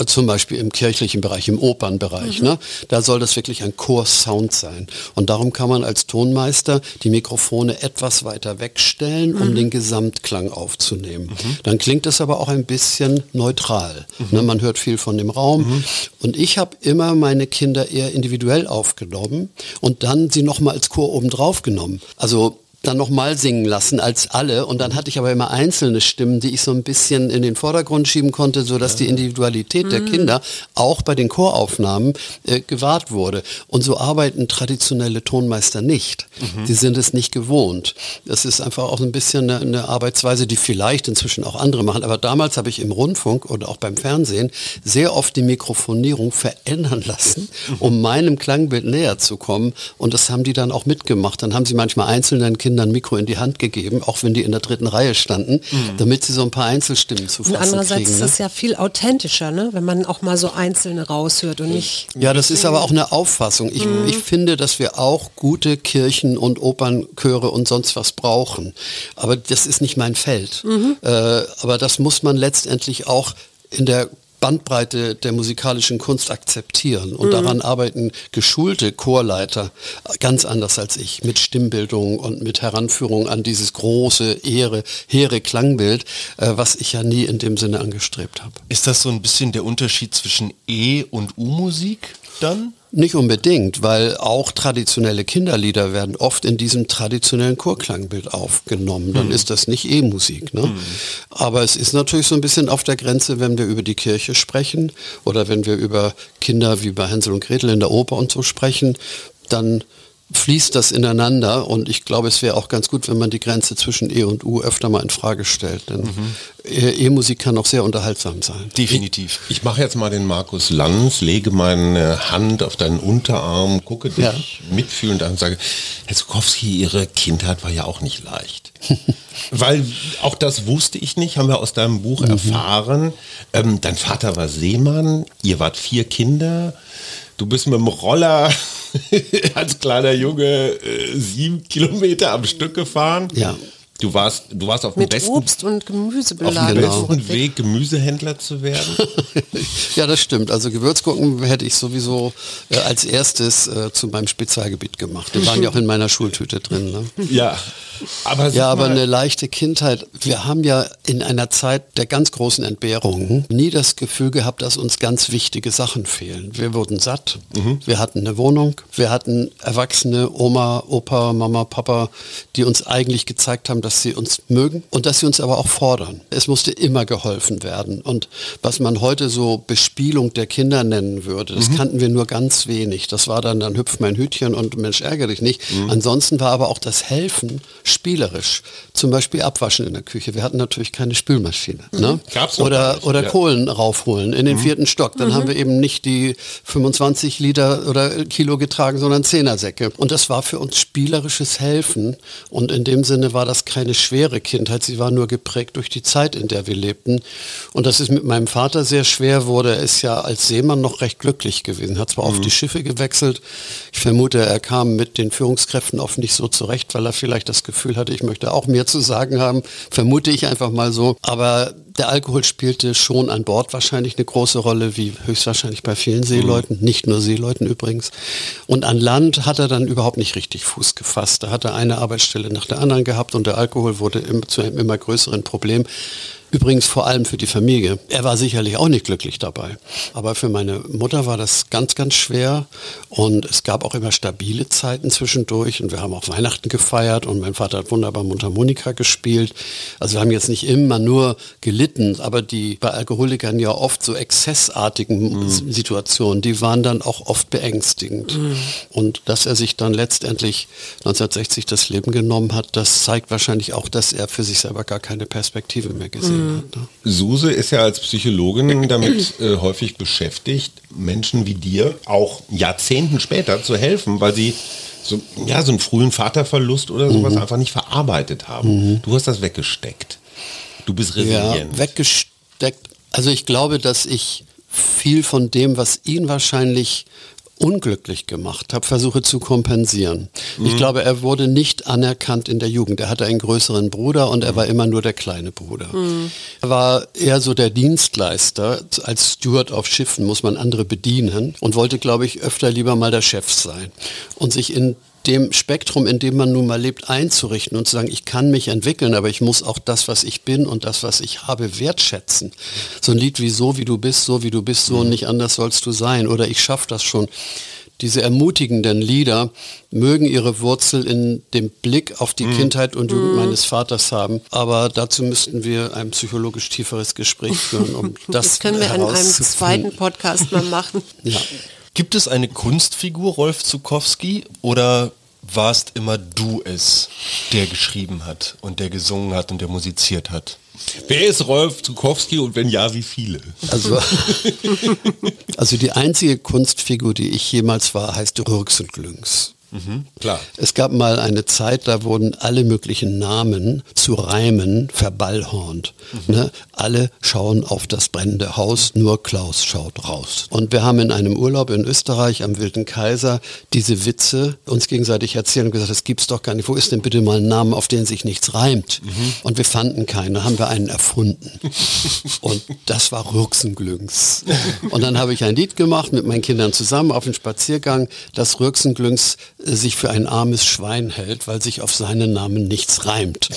A: Mhm. Zum Beispiel im kirchlichen Bereich, im Opernbereich. Mhm. Ne? Da soll das wirklich ein Chor-Sound sein. Und darum kann man als Tonmeister die Mikrofone etwas weiter wegstellen, um mhm. den Gesamtklang aufzunehmen. Mhm. Dann klingt es aber auch ein bisschen neutral. Mhm. Ne? Man hört viel von dem Raum. Mhm. Und ich habe immer meine Kinder eher individuell aufgenommen und dann sie nochmal als Chor obendrauf genommen. Also dann nochmal singen lassen als alle. Und dann hatte ich aber immer einzelne Stimmen, die ich so ein bisschen in den Vordergrund schieben konnte, sodass ja. die Individualität mhm. der Kinder auch bei den Choraufnahmen äh, gewahrt wurde. Und so arbeiten traditionelle Tonmeister nicht. Mhm. Sie sind es nicht gewohnt. Das ist einfach auch ein bisschen eine, eine Arbeitsweise, die vielleicht inzwischen auch andere machen. Aber damals habe ich im Rundfunk oder auch beim Fernsehen sehr oft die Mikrofonierung verändern lassen, mhm. um <laughs> meinem Klangbild näher zu kommen. Und das haben die dann auch mitgemacht. Dann haben sie manchmal einzelnen Kindern Kindern Mikro in die Hand gegeben, auch wenn die in der dritten Reihe standen, mhm. damit sie so ein paar Einzelstimmen zu fassen
B: und andererseits
A: kriegen.
B: ist es ne? ja viel authentischer, ne? wenn man auch mal so einzelne raushört und nicht...
A: Ja, das ist aber auch eine Auffassung. Ich, mhm. ich finde, dass wir auch gute Kirchen und Opernchöre und sonst was brauchen. Aber das ist nicht mein Feld. Mhm. Äh, aber das muss man letztendlich auch in der Bandbreite der musikalischen Kunst akzeptieren. Und mhm. daran arbeiten geschulte Chorleiter ganz anders als ich, mit Stimmbildung und mit Heranführung an dieses große, hehre, hehre Klangbild, äh, was ich ja nie in dem Sinne angestrebt habe.
E: Ist das so ein bisschen der Unterschied zwischen E- und U-Musik dann?
A: Nicht unbedingt, weil auch traditionelle Kinderlieder werden oft in diesem traditionellen Chorklangbild aufgenommen. Dann mhm. ist das nicht E-Musik. Ne? Mhm. Aber es ist natürlich so ein bisschen auf der Grenze, wenn wir über die Kirche sprechen oder wenn wir über Kinder wie bei Hänsel und Gretel in der Oper und so sprechen, dann fließt das ineinander und ich glaube, es wäre auch ganz gut, wenn man die Grenze zwischen E und U öfter mal in Frage stellt, denn mhm. E-Musik kann auch sehr unterhaltsam sein.
E: Definitiv.
D: Ich, ich mache jetzt mal den Markus Lanz, lege meine Hand auf deinen Unterarm, gucke dich ja. mitfühlend an und sage, Herr Zukowski, Ihre Kindheit war ja auch nicht leicht. <laughs> Weil auch das wusste ich nicht, haben wir aus deinem Buch mhm. erfahren. Ähm, dein Vater war Seemann, ihr wart vier Kinder, du bist mit dem Roller <laughs> als kleiner Junge äh, sieben Kilometer am Stück gefahren.
A: Ja.
D: Du warst, du warst auf
B: dem Mit
D: besten,
B: Obst und Gemüse
D: auf dem besten Weg, Gemüsehändler zu werden. <laughs>
A: ja, das stimmt. Also Gewürzgurken hätte ich sowieso äh, als erstes äh, zu meinem Spezialgebiet gemacht. Die waren ja auch in meiner Schultüte drin. Ne?
D: Ja.
A: Aber ja, aber eine leichte Kindheit. Wir haben ja in einer Zeit der ganz großen Entbehrungen nie das Gefühl gehabt, dass uns ganz wichtige Sachen fehlen. Wir wurden satt, mhm. wir hatten eine Wohnung, wir hatten Erwachsene, Oma, Opa, Mama, Papa, die uns eigentlich gezeigt haben, dass dass sie uns mögen und dass sie uns aber auch fordern. Es musste immer geholfen werden. Und was man heute so Bespielung der Kinder nennen würde, das mhm. kannten wir nur ganz wenig. Das war dann, dann hüpft mein Hütchen und Mensch, ärgere dich nicht. Mhm. Ansonsten war aber auch das Helfen spielerisch. Zum Beispiel Abwaschen in der Küche. Wir hatten natürlich keine Spülmaschine. Mhm. Ne? oder oder ja. Kohlen raufholen in den mhm. vierten Stock. Dann haben mhm. wir eben nicht die 25 Liter oder Kilo getragen, sondern Zehnersäcke. Und das war für uns spielerisches Helfen. Und in dem Sinne war das kein keine schwere Kindheit, sie war nur geprägt durch die Zeit, in der wir lebten. Und das ist mit meinem Vater sehr schwer wurde. Er ist ja als Seemann noch recht glücklich gewesen, hat zwar mhm. auf die Schiffe gewechselt. Ich vermute, er kam mit den Führungskräften oft nicht so zurecht, weil er vielleicht das Gefühl hatte, ich möchte auch mehr zu sagen haben. Vermute ich einfach mal so. Aber der Alkohol spielte schon an Bord wahrscheinlich eine große Rolle, wie höchstwahrscheinlich bei vielen Seeleuten, mhm. nicht nur Seeleuten übrigens. Und an Land hat er dann überhaupt nicht richtig Fuß gefasst. Da hat er eine Arbeitsstelle nach der anderen gehabt und der Alkohol wurde zu einem immer größeren Problem. Übrigens vor allem für die Familie. Er war sicherlich auch nicht glücklich dabei. Aber für meine Mutter war das ganz, ganz schwer. Und es gab auch immer stabile Zeiten zwischendurch. Und wir haben auch Weihnachten gefeiert und mein Vater hat wunderbar Mundharmonika gespielt. Also wir haben jetzt nicht immer nur gelitten, aber die bei Alkoholikern ja oft so exzessartigen mhm. Situationen, die waren dann auch oft beängstigend. Mhm. Und dass er sich dann letztendlich 1960 das Leben genommen hat, das zeigt wahrscheinlich auch, dass er für sich selber gar keine Perspektive mehr gesehen mhm. hat. Ne?
D: Suse ist ja als Psychologin damit äh, häufig beschäftigt, Menschen wie dir auch Jahrzehnten später zu helfen, weil sie so, ja, so einen frühen Vaterverlust oder sowas mhm. einfach nicht verarbeitet haben. Mhm. Du hast das weggesteckt. Du bist resilient.
A: Ja, weggesteckt. Also ich glaube, dass ich viel von dem, was ihn wahrscheinlich unglücklich gemacht habe, versuche zu kompensieren. Mhm. Ich glaube, er wurde nicht anerkannt in der Jugend. Er hatte einen größeren Bruder und er war immer nur der kleine Bruder. Mhm. Er war eher so der Dienstleister. Als Steward auf Schiffen muss man andere bedienen und wollte, glaube ich, öfter lieber mal der Chef sein und sich in dem Spektrum, in dem man nun mal lebt, einzurichten und zu sagen, ich kann mich entwickeln, aber ich muss auch das, was ich bin und das, was ich habe, wertschätzen. So ein Lied wie So, wie du bist, so wie du bist, so und nicht anders sollst du sein. Oder ich schaffe das schon. Diese ermutigenden Lieder mögen ihre Wurzel in dem Blick auf die mhm. Kindheit und Jugend mhm. meines Vaters haben. Aber dazu müssten wir ein psychologisch tieferes Gespräch führen, um <laughs> das, das
B: können wir in einem zweiten Podcast mal machen.
E: ja. Gibt es eine Kunstfigur, Rolf Zukowski, oder warst immer du es, der geschrieben hat und der gesungen hat und der musiziert hat?
D: Wer ist Rolf Zukowski und wenn ja, wie viele?
A: Also, <laughs> also die einzige Kunstfigur, die ich jemals war, heißt Rürks und Glüngs. Mhm, klar. Es gab mal eine Zeit, da wurden alle möglichen Namen zu Reimen verballhornt. Mhm. Ne? Alle schauen auf das brennende Haus, nur Klaus schaut raus. Und wir haben in einem Urlaub in Österreich am Wilden Kaiser diese Witze uns gegenseitig erzählt und gesagt, das gibt's doch gar nicht. Wo ist denn bitte mal ein Name, auf den sich nichts reimt? Mhm. Und wir fanden keinen, da haben wir einen erfunden. <laughs> und das war Rüchsenglüngs. und dann habe ich ein Lied gemacht mit meinen Kindern zusammen auf den Spaziergang, das Rüchsenglüngs sich für ein armes Schwein hält, weil sich auf seinen Namen nichts reimt.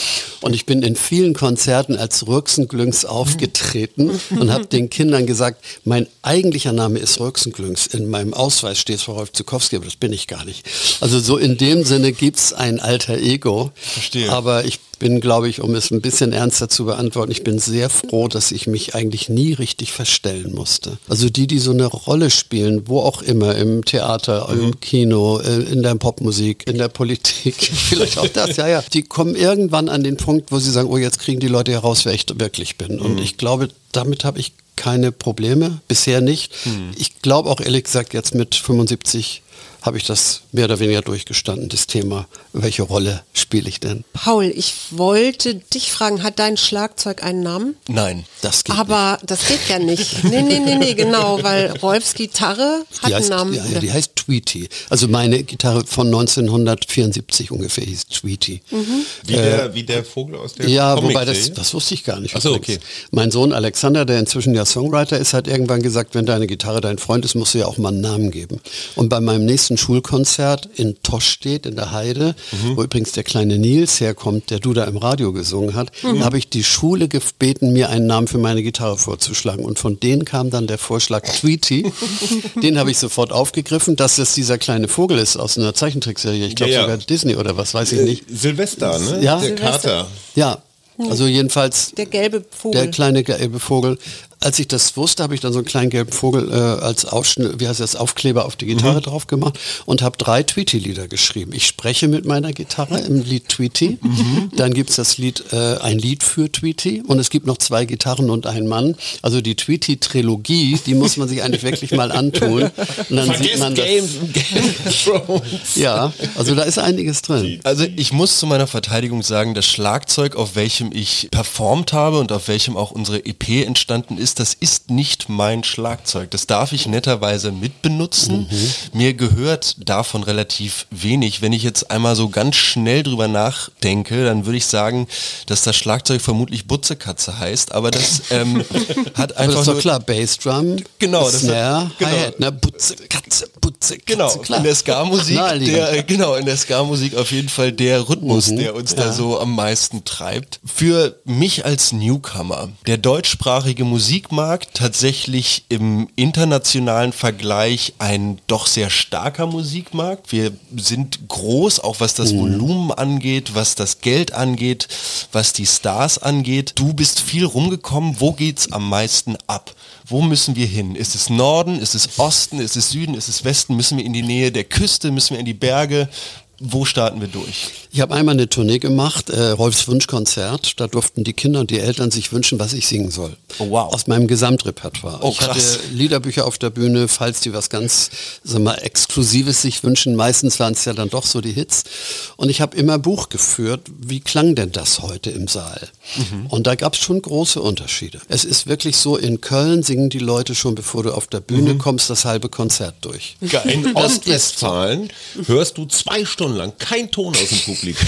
A: Und ich bin in vielen Konzerten als Röxenglüngs aufgetreten <laughs> und habe den Kindern gesagt, mein eigentlicher Name ist Röxenglüngs. In meinem Ausweis steht es Frau Rolf Zukowski, aber das bin ich gar nicht. Also so in dem Sinne gibt es ein alter Ego. Verstehe. Aber ich bin, glaube ich, um es ein bisschen ernster zu beantworten, ich bin sehr froh, dass ich mich eigentlich nie richtig verstellen musste. Also die, die so eine Rolle spielen, wo auch immer, im Theater, mhm. im Kino, äh, in der Popmusik, in der Politik, <laughs> vielleicht auch das, ja, ja, die kommen irgendwann an den Punkt, wo sie sagen, oh, jetzt kriegen die Leute heraus, wer ich wirklich bin. Und mhm. ich glaube, damit habe ich keine Probleme, bisher nicht. Mhm. Ich glaube auch ehrlich gesagt jetzt mit 75 habe ich das mehr oder weniger durchgestanden, das Thema, welche Rolle spiele ich denn?
B: Paul, ich wollte dich fragen, hat dein Schlagzeug einen Namen?
E: Nein, das
B: geht Aber nicht. das geht ja nicht. Nee, nee, nee, nee, genau, weil Rolfs Gitarre hat
A: heißt,
B: einen Namen.
A: Ja, ja, die heißt Tweety. Also meine Gitarre von 1974 ungefähr hieß Tweety. Mhm.
D: Wie, der, äh, wie der Vogel aus der
A: Ja, wobei das, das wusste ich gar nicht. Achso, okay. Mein Sohn Alexander, der inzwischen ja Songwriter ist, hat irgendwann gesagt, wenn deine Gitarre dein Freund ist, musst du ja auch mal einen Namen geben. Und bei meinem nächsten ersten Schulkonzert in Toschstedt in der Heide, mhm. wo übrigens der kleine Nils herkommt, der du da im Radio gesungen hat, mhm. habe ich die Schule gebeten, mir einen Namen für meine Gitarre vorzuschlagen. Und von denen kam dann der Vorschlag Tweety. <laughs> Den habe ich sofort aufgegriffen, dass das dieser kleine Vogel ist aus einer Zeichentrickserie. Ich glaube ja, ja. sogar Disney oder was weiß ich äh, nicht.
D: Silvester, ne?
A: Ja. Der Silvester. Kater. Ja, also jedenfalls
B: der gelbe Vogel.
A: Der kleine gelbe Vogel als ich das wusste, habe ich dann so einen kleinen gelben Vogel äh, als Ausschnitt, wie heißt das, Aufkleber auf die Gitarre mhm. drauf gemacht und habe drei Tweety-Lieder geschrieben. Ich spreche mit meiner Gitarre im Lied Tweety. Mhm. Dann gibt es das Lied äh, Ein Lied für Tweety und es gibt noch zwei Gitarren und einen Mann. Also die Tweety-Trilogie, die muss man sich eigentlich wirklich mal antun. Und dann Vergiss sieht man das. Game, Game ja, also da ist einiges drin.
E: Also ich muss zu meiner Verteidigung sagen, das Schlagzeug, auf welchem ich performt habe und auf welchem auch unsere EP entstanden ist, ist, das ist nicht mein Schlagzeug. Das darf ich netterweise mitbenutzen. Mhm. Mir gehört davon relativ wenig. Wenn ich jetzt einmal so ganz schnell drüber nachdenke, dann würde ich sagen, dass das Schlagzeug vermutlich Butzekatze heißt, aber das ähm, <laughs> hat einfach.
A: das ist doch klar, Bassdrum,
E: genau,
A: Snare, genau. Hi-Hat, ne? Butzekatze, Butzekatze.
E: Genau, klar. in der Ska-Musik, der, genau, in der Ska-Musik auf jeden Fall der Rhythmus, mhm. der uns ja. da so am meisten treibt. Für mich als Newcomer, der deutschsprachige Musikmarkt tatsächlich im internationalen Vergleich ein doch sehr starker Musikmarkt. Wir sind groß, auch was das mhm. Volumen angeht, was das Geld angeht, was die Stars angeht. Du bist viel rumgekommen. Wo geht's am meisten ab? Wo müssen wir hin? Ist es Norden? Ist es Osten? Ist es Süden? Ist es Westen? Müssen wir in die Nähe der Küste? Müssen wir in die Berge? Wo starten wir durch?
A: Ich habe einmal eine Tournee gemacht, äh, Rolfs Wunschkonzert. Da durften die Kinder und die Eltern sich wünschen, was ich singen soll.
E: Oh, wow.
A: Aus meinem Gesamtrepertoire.
E: Oh, ich hatte
A: Liederbücher auf der Bühne, falls die was ganz sag mal, Exklusives sich wünschen. Meistens waren es ja dann doch so die Hits. Und ich habe immer Buch geführt, wie klang denn das heute im Saal? Mhm. Und da gab es schon große Unterschiede. Es ist wirklich so, in Köln singen die Leute schon, bevor du auf der Bühne mhm. kommst, das halbe Konzert durch.
D: In Ostwestfalen hörst du zwei Stunden lang kein Ton aus dem Publikum.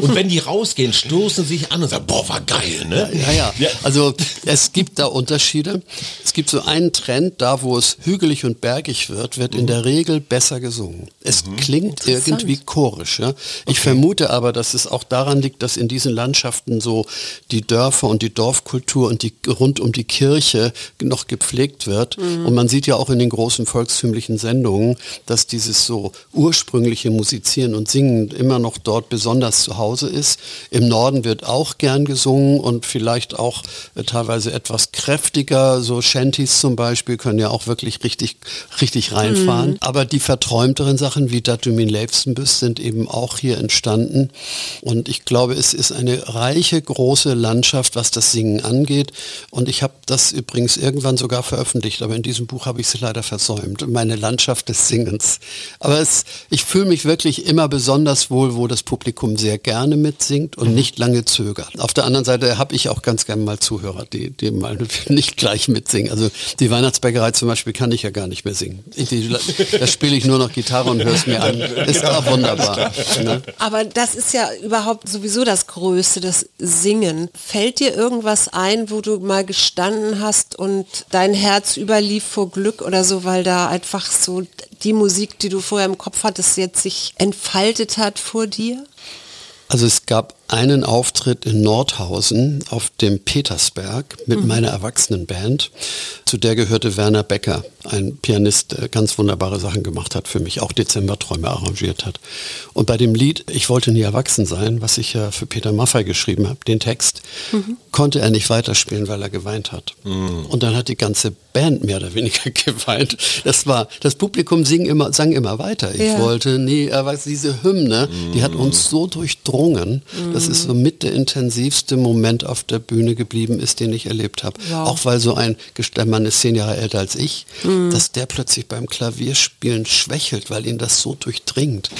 D: Und wenn die rausgehen, stoßen sich an und sagen, boah, war geil, ne?
A: Ja, ja. ja. Also es gibt da Unterschiede. Es gibt so einen Trend, da wo es hügelig und bergig wird, wird mhm. in der Regel besser gesungen. Es mhm. klingt irgendwie chorisch. Ja? Ich okay. vermute aber, dass es auch daran liegt, dass in diesen Landschaften so die Dörfer und die Dorfkultur und die rund um die Kirche noch gepflegt wird. Mhm. Und man sieht ja auch in den großen volkstümlichen Sendungen, dass dieses so ursprüngliche Musizieren und und Singen immer noch dort besonders zu Hause ist. Im Norden wird auch gern gesungen und vielleicht auch äh, teilweise etwas kräftiger. So Shanties zum Beispiel können ja auch wirklich richtig, richtig reinfahren. Mhm. Aber die verträumteren Sachen wie Datumin Leifsenbüss sind eben auch hier entstanden. Und ich glaube, es ist eine reiche, große Landschaft, was das Singen angeht. Und ich habe das übrigens irgendwann sogar veröffentlicht, aber in diesem Buch habe ich es leider versäumt. Meine Landschaft des Singens. Aber es, ich fühle mich wirklich immer besonders wohl, wo das Publikum sehr gerne mitsingt und mhm. nicht lange zögert. Auf der anderen Seite habe ich auch ganz gerne mal Zuhörer, die, die mal <laughs> nicht gleich mitsingen. Also die Weihnachtsbäckerei zum Beispiel kann ich ja gar nicht mehr singen. Ich, die, da spiele ich nur noch Gitarre und höre es mir an. <laughs> Ist auch wunderbar.
B: Ne? Aber das ist ja überhaupt sowieso das Größte, das Singen. Fällt dir irgendwas ein, wo du mal gestanden hast und dein Herz überlief vor Glück oder so, weil da einfach so die Musik, die du vorher im Kopf hattest, jetzt sich entfaltet hat vor dir?
A: Also es gab einen Auftritt in Nordhausen auf dem Petersberg mit mhm. meiner Erwachsenenband. Zu der gehörte Werner Becker, ein Pianist, der ganz wunderbare Sachen gemacht hat für mich, auch Dezemberträume arrangiert hat. Und bei dem Lied Ich wollte nie erwachsen sein, was ich ja für Peter Maffay geschrieben habe, den Text, mhm. konnte er nicht weiterspielen, weil er geweint hat. Mhm. Und dann hat die ganze Band mehr oder weniger <laughs> geweint. Das war, das Publikum sing immer, sang immer weiter. Ich ja. wollte nie erwachsen, diese Hymne, die hat uns so durchdrungen, dass das ist so mit der intensivste Moment auf der Bühne geblieben ist, den ich erlebt habe. Wow. Auch weil so ein, der Mann ist zehn Jahre älter als ich, mhm. dass der plötzlich beim Klavierspielen schwächelt, weil ihn das so durchdringt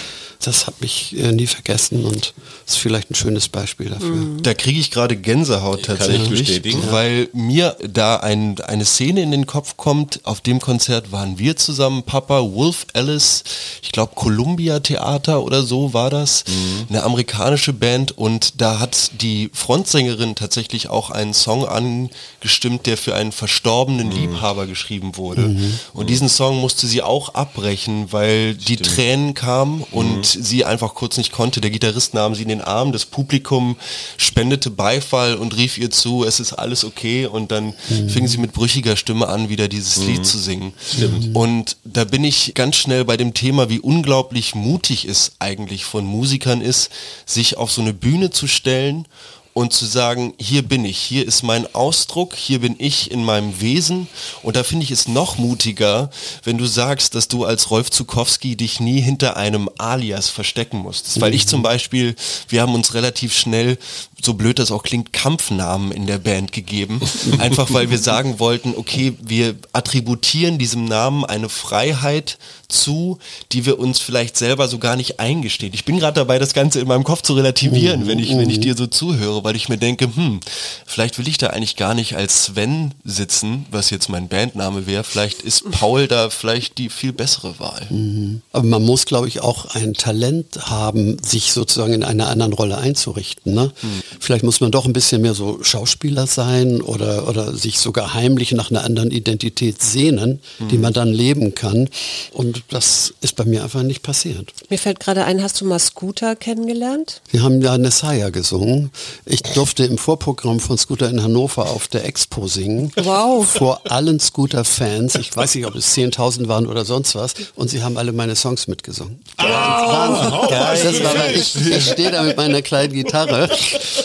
A: das hat mich äh, nie vergessen und ist vielleicht ein schönes Beispiel dafür. Mhm.
E: Da kriege ich gerade Gänsehaut tatsächlich, weil mir da ein, eine Szene in den Kopf kommt. Auf dem Konzert waren wir zusammen, Papa, Wolf Alice, ich glaube Columbia Theater oder so war das, mhm. eine amerikanische Band und da hat die Frontsängerin tatsächlich auch einen Song angestimmt, der für einen verstorbenen mhm. Liebhaber geschrieben wurde. Mhm. Und diesen Song musste sie auch abbrechen, weil Stimmt. die Tränen kamen und sie einfach kurz nicht konnte. Der Gitarrist nahm sie in den Arm, das Publikum spendete Beifall und rief ihr zu, es ist alles okay und dann mhm. fing sie mit brüchiger Stimme an, wieder dieses mhm. Lied zu singen. Stimmt. Und da bin ich ganz schnell bei dem Thema, wie unglaublich mutig es eigentlich von Musikern ist, sich auf so eine Bühne zu stellen und zu sagen, hier bin ich, hier ist mein Ausdruck, hier bin ich in meinem Wesen. Und da finde ich es noch mutiger, wenn du sagst, dass du als Rolf Zukowski dich nie hinter einem Alias verstecken musst. Weil ich zum Beispiel, wir haben uns relativ schnell so blöd das auch klingt, Kampfnamen in der Band gegeben. <laughs> Einfach weil wir sagen wollten, okay, wir attributieren diesem Namen eine Freiheit zu, die wir uns vielleicht selber so gar nicht eingestehen. Ich bin gerade dabei, das Ganze in meinem Kopf zu relativieren, wenn ich, wenn ich dir so zuhöre, so, weil ich mir denke, hm, vielleicht will ich da eigentlich gar nicht als Sven sitzen, was jetzt mein Bandname wäre. Vielleicht ist Paul da vielleicht die viel bessere Wahl.
A: Mhm. Aber man muss, glaube ich, auch ein Talent haben, sich sozusagen in einer anderen Rolle einzurichten. Ne? Mhm. Vielleicht muss man doch ein bisschen mehr so Schauspieler sein oder, oder sich sogar heimlich nach einer anderen Identität sehnen, mhm. die man dann leben kann. Und das ist bei mir einfach nicht passiert.
B: Mir fällt gerade ein, hast du mal Scooter kennengelernt?
A: Wir haben ja Nessaya gesungen. Ich durfte im Vorprogramm von Scooter in Hannover auf der Expo singen. Wow. Vor allen Scooter-Fans. Ich weiß nicht, ob es 10.000 waren oder sonst was. Und sie haben alle meine Songs mitgesungen. Oh, oh, das war, ich, ich stehe da mit meiner kleinen Gitarre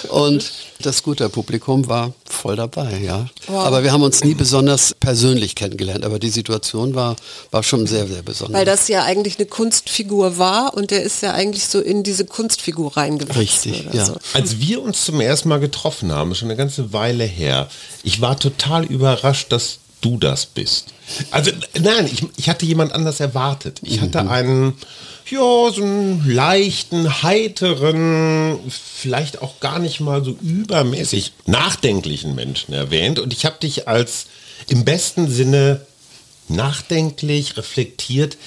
A: und das Scooter-Publikum war voll dabei, ja. Wow. Aber wir haben uns nie besonders persönlich kennengelernt. Aber die Situation war, war schon sehr, sehr besonders.
B: Weil das ja eigentlich eine Kunstfigur war und der ist ja eigentlich so in diese Kunstfigur reingewachsen.
A: Richtig, ja. So.
D: Als wir uns zum ersten Mal getroffen haben, schon eine ganze Weile her, ich war total überrascht, dass du das bist. Also nein, ich, ich hatte jemand anders erwartet. Ich hatte mhm. einen, ja, so einen leichten, heiteren, vielleicht auch gar nicht mal so übermäßig nachdenklichen Menschen erwähnt. Und ich habe dich als im besten Sinne nachdenklich, reflektiert,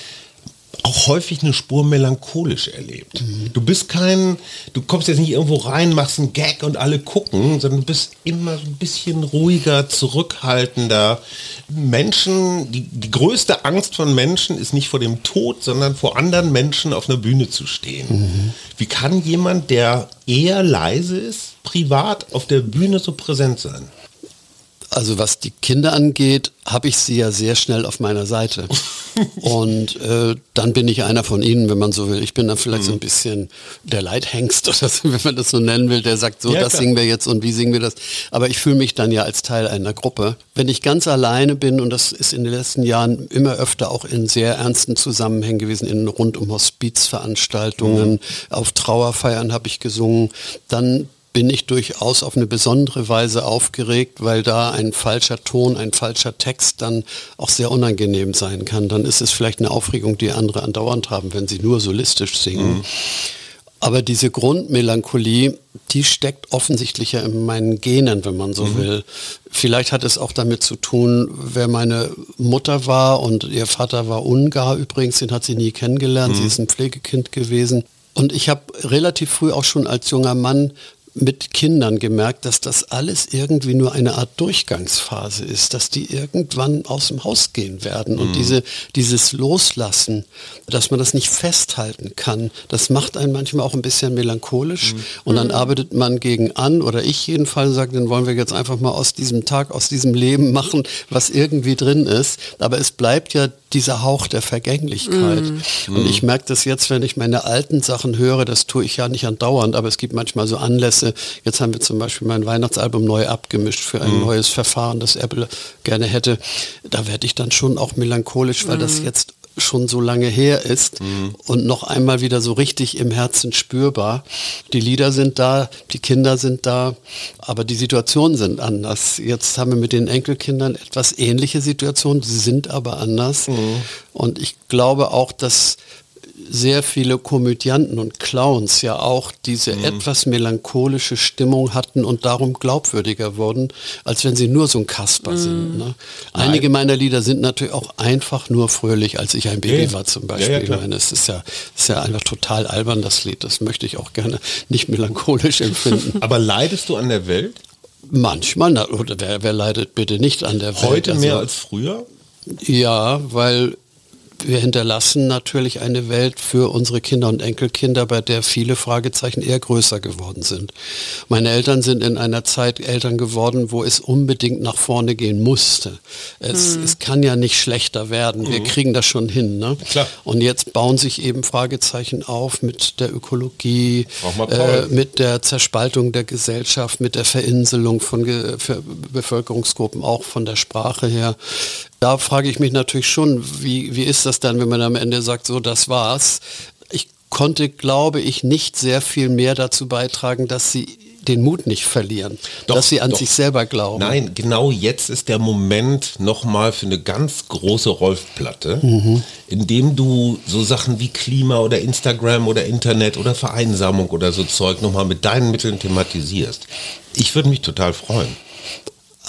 D: auch häufig eine Spur melancholisch erlebt. Mhm. Du bist kein, du kommst jetzt nicht irgendwo rein, machst einen Gag und alle gucken, sondern du bist immer ein bisschen ruhiger, zurückhaltender. Menschen, die, die größte Angst von Menschen ist nicht vor dem Tod, sondern vor anderen Menschen auf einer Bühne zu stehen. Mhm. Wie kann jemand, der eher leise ist, privat auf der Bühne so präsent sein?
A: Also was die Kinder angeht, habe ich sie ja sehr schnell auf meiner Seite. <laughs> Und äh, dann bin ich einer von ihnen, wenn man so will. Ich bin dann vielleicht mhm. so ein bisschen der Leithengst <laughs> oder so, wenn man das so nennen will, der sagt, so, ja, das klar. singen wir jetzt und wie singen wir das. Aber ich fühle mich dann ja als Teil einer Gruppe. Wenn ich ganz alleine bin, und das ist in den letzten Jahren immer öfter auch in sehr ernsten Zusammenhängen gewesen, in rund um Hospizveranstaltungen, mhm. auf Trauerfeiern habe ich gesungen, dann bin ich durchaus auf eine besondere Weise aufgeregt, weil da ein falscher Ton, ein falscher Text dann auch sehr unangenehm sein kann. Dann ist es vielleicht eine Aufregung, die andere andauernd haben, wenn sie nur solistisch singen. Mhm. Aber diese Grundmelancholie, die steckt offensichtlich ja in meinen Genen, wenn man so mhm. will. Vielleicht hat es auch damit zu tun, wer meine Mutter war und ihr Vater war Ungar übrigens, den hat sie nie kennengelernt. Mhm. Sie ist ein Pflegekind gewesen. Und ich habe relativ früh auch schon als junger Mann mit Kindern gemerkt, dass das alles irgendwie nur eine Art Durchgangsphase ist, dass die irgendwann aus dem Haus gehen werden. Und mhm. diese, dieses Loslassen, dass man das nicht festhalten kann, das macht einen manchmal auch ein bisschen melancholisch. Mhm. Und dann mhm. arbeitet man gegen an, oder ich jedenfalls sage, dann wollen wir jetzt einfach mal aus diesem Tag, aus diesem Leben machen, was irgendwie drin ist. Aber es bleibt ja dieser Hauch der Vergänglichkeit. Mm. Und ich merke das jetzt, wenn ich meine alten Sachen höre, das tue ich ja nicht andauernd, aber es gibt manchmal so Anlässe. Jetzt haben wir zum Beispiel mein Weihnachtsalbum neu abgemischt für ein mm. neues Verfahren, das Apple gerne hätte. Da werde ich dann schon auch melancholisch, weil mm. das jetzt schon so lange her ist mhm. und noch einmal wieder so richtig im Herzen spürbar. Die Lieder sind da, die Kinder sind da, aber die Situationen sind anders. Jetzt haben wir mit den Enkelkindern etwas ähnliche Situationen, sie sind aber anders. Mhm. Und ich glaube auch, dass sehr viele Komödianten und Clowns ja auch diese mhm. etwas melancholische Stimmung hatten und darum glaubwürdiger wurden, als wenn sie nur so ein Kasper mhm. sind. Ne? Einige meiner Lieder sind natürlich auch einfach nur fröhlich, als ich ein Baby ja. war zum Beispiel. Ja, ja, ich meine, es ist ja, ist ja einfach total albern, das Lied. Das möchte ich auch gerne nicht melancholisch <laughs> empfinden.
D: Aber leidest du an der Welt?
A: Manchmal, oder wer, wer leidet bitte nicht an der
D: Welt? Heute mehr also, als früher?
A: Ja, weil wir hinterlassen natürlich eine Welt für unsere Kinder und Enkelkinder, bei der viele Fragezeichen eher größer geworden sind. Meine Eltern sind in einer Zeit Eltern geworden, wo es unbedingt nach vorne gehen musste. Es, mhm. es kann ja nicht schlechter werden. Wir mhm. kriegen das schon hin. Ne? Und jetzt bauen sich eben Fragezeichen auf mit der Ökologie, äh, mit der Zerspaltung der Gesellschaft, mit der Verinselung von Ge Bevölkerungsgruppen, auch von der Sprache her. Da frage ich mich natürlich schon, wie, wie ist das dann, wenn man am Ende sagt, so, das war's. Ich konnte, glaube ich, nicht sehr viel mehr dazu beitragen, dass sie den Mut nicht verlieren, doch, dass sie an doch. sich selber glauben.
D: Nein, genau jetzt ist der Moment nochmal für eine ganz große Rolfplatte, mhm. in dem du so Sachen wie Klima oder Instagram oder Internet oder Vereinsamung oder so Zeug nochmal mit deinen Mitteln thematisierst. Ich würde mich total freuen.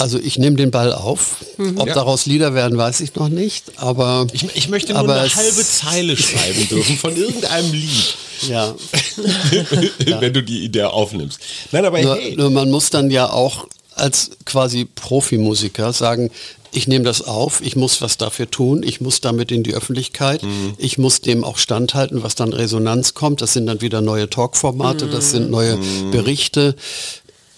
A: Also ich nehme den Ball auf. Mhm. Ob ja. daraus Lieder werden, weiß ich noch nicht. Aber
D: ich, ich möchte nur eine halbe Zeile schreiben dürfen von irgendeinem Lied.
A: Ja. <laughs>
D: Wenn du die Idee aufnimmst. Nein, aber
A: nur, hey. nur man muss dann ja auch als quasi Profimusiker sagen, ich nehme das auf, ich muss was dafür tun, ich muss damit in die Öffentlichkeit, mhm. ich muss dem auch standhalten, was dann Resonanz kommt. Das sind dann wieder neue Talkformate, mhm. das sind neue mhm. Berichte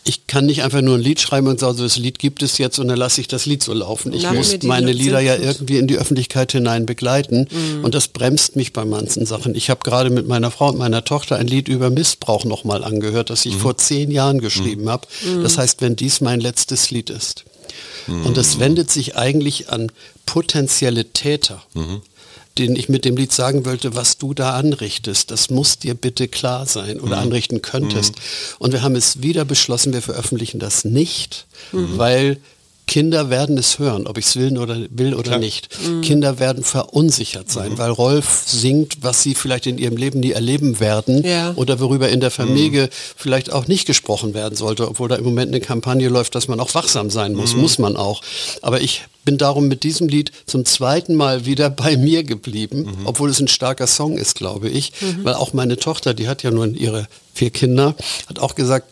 A: ich kann nicht einfach nur ein Lied schreiben und sagen, so das Lied gibt es jetzt und dann lasse ich das Lied so laufen. Ich Lange muss meine Lieder ja irgendwie in die Öffentlichkeit hinein begleiten mhm. und das bremst mich bei manchen Sachen. Ich habe gerade mit meiner Frau und meiner Tochter ein Lied über Missbrauch nochmal angehört, das ich mhm. vor zehn Jahren geschrieben mhm. habe. Das heißt, wenn dies mein letztes Lied ist. Und das mhm. wendet sich eigentlich an potenzielle Täter. Den ich mit dem Lied sagen wollte, was du da anrichtest, das muss dir bitte klar sein oder mhm. anrichten könntest. Mhm. Und wir haben es wieder beschlossen, wir veröffentlichen das nicht, mhm. weil Kinder werden es hören, ob ich es will oder will oder Klar. nicht. Mhm. Kinder werden verunsichert sein, mhm. weil Rolf singt, was sie vielleicht in ihrem Leben nie erleben werden ja. oder worüber in der Familie mhm. vielleicht auch nicht gesprochen werden sollte, obwohl da im Moment eine Kampagne läuft, dass man auch wachsam sein muss, mhm. muss man auch. Aber ich bin darum mit diesem Lied zum zweiten Mal wieder <laughs> bei mir geblieben, mhm. obwohl es ein starker Song ist, glaube ich, mhm. weil auch meine Tochter, die hat ja nur ihre vier Kinder, hat auch gesagt,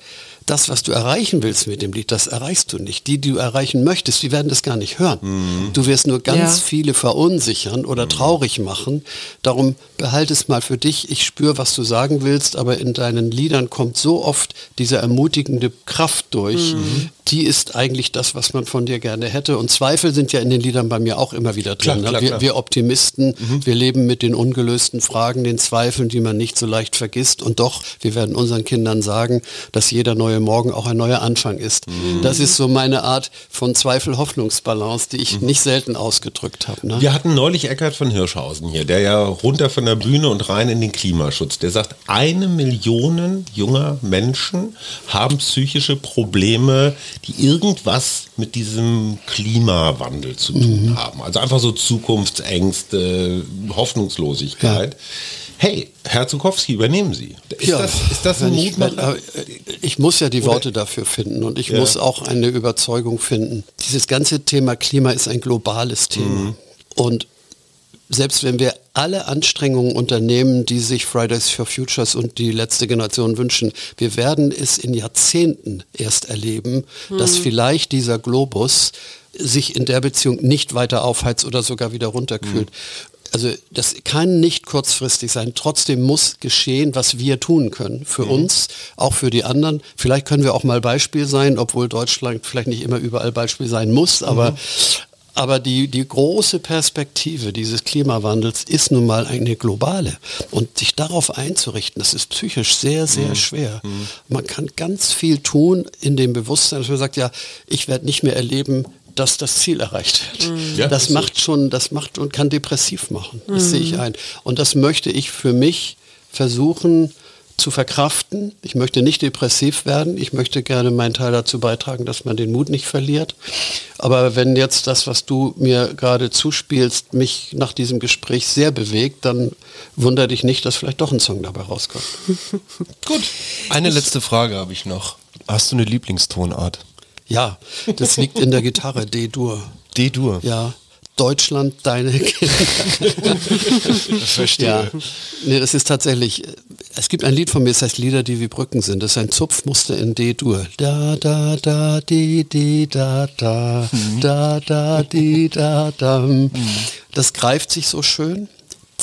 A: das, was du erreichen willst mit dem Lied, das erreichst du nicht. Die, die du erreichen möchtest, die werden das gar nicht hören. Mhm. Du wirst nur ganz ja. viele verunsichern oder mhm. traurig machen. Darum behalte es mal für dich. Ich spüre, was du sagen willst, aber in deinen Liedern kommt so oft diese ermutigende Kraft durch. Mhm. Die ist eigentlich das, was man von dir gerne hätte. Und Zweifel sind ja in den Liedern bei mir auch immer wieder drin. Klar, klar, wir, klar. wir, Optimisten, mhm. wir leben mit den ungelösten Fragen, den Zweifeln, die man nicht so leicht vergisst. Und doch, wir werden unseren Kindern sagen, dass jeder neue Morgen auch ein neuer Anfang ist. Mhm. Das ist so meine Art von Zweifel-Hoffnungsbalance, die ich mhm. nicht selten ausgedrückt habe.
D: Ne? Wir hatten neulich Eckart von Hirschhausen hier, der ja runter von der Bühne und rein in den Klimaschutz. Der sagt, eine Million junger Menschen haben psychische Probleme, die irgendwas mit diesem Klimawandel zu tun mhm. haben. Also einfach so Zukunftsängste, Hoffnungslosigkeit. Ja hey, Herr Zukowski, übernehmen Sie.
A: Ist, ja, das, ist das ein ich, äh, ich muss ja die Worte dafür finden und ich ja. muss auch eine Überzeugung finden. Dieses ganze Thema Klima ist ein globales Thema. Mhm. Und selbst wenn wir alle Anstrengungen unternehmen, die sich Fridays for Futures und die letzte Generation wünschen, wir werden es in Jahrzehnten erst erleben, mhm. dass vielleicht dieser Globus sich in der Beziehung nicht weiter aufheizt oder sogar wieder runterkühlt. Mhm also das kann nicht kurzfristig sein. Trotzdem muss geschehen, was wir tun können. Für mhm. uns, auch für die anderen. Vielleicht können wir auch mal Beispiel sein, obwohl Deutschland vielleicht nicht immer überall Beispiel sein muss, aber, mhm. Aber die, die große Perspektive dieses Klimawandels ist nun mal eine globale. Und sich darauf einzurichten, das ist psychisch sehr, sehr mhm. schwer. Mhm. Man kann ganz viel tun in dem Bewusstsein, dass man sagt, ja, ich werde nicht mehr erleben, dass das Ziel erreicht wird. Mhm. Ja, das, macht schon, das macht und kann depressiv machen. Das mhm. sehe ich ein. Und das möchte ich für mich versuchen zu verkraften. Ich möchte nicht depressiv werden. Ich möchte gerne meinen Teil dazu beitragen, dass man den Mut nicht verliert. Aber wenn jetzt das, was du mir gerade zuspielst, mich nach diesem Gespräch sehr bewegt, dann wundere dich nicht, dass vielleicht doch ein Song dabei rauskommt. <laughs>
E: Gut. Eine letzte Frage habe ich noch. Hast du eine Lieblingstonart?
A: Ja, das liegt in der Gitarre, D-Dur.
E: D-Dur?
A: Ja. Deutschland, deine <laughs> Kinder.
E: Verstehe. Ja.
A: Nee, das ist tatsächlich, es gibt ein Lied von mir, das heißt Lieder, die wie Brücken sind. Das ist ein Zupfmuster in D-Dur. Da, da, da, di, di, da, da, mhm. da, da, di, da, da. Mhm. Das greift sich so schön.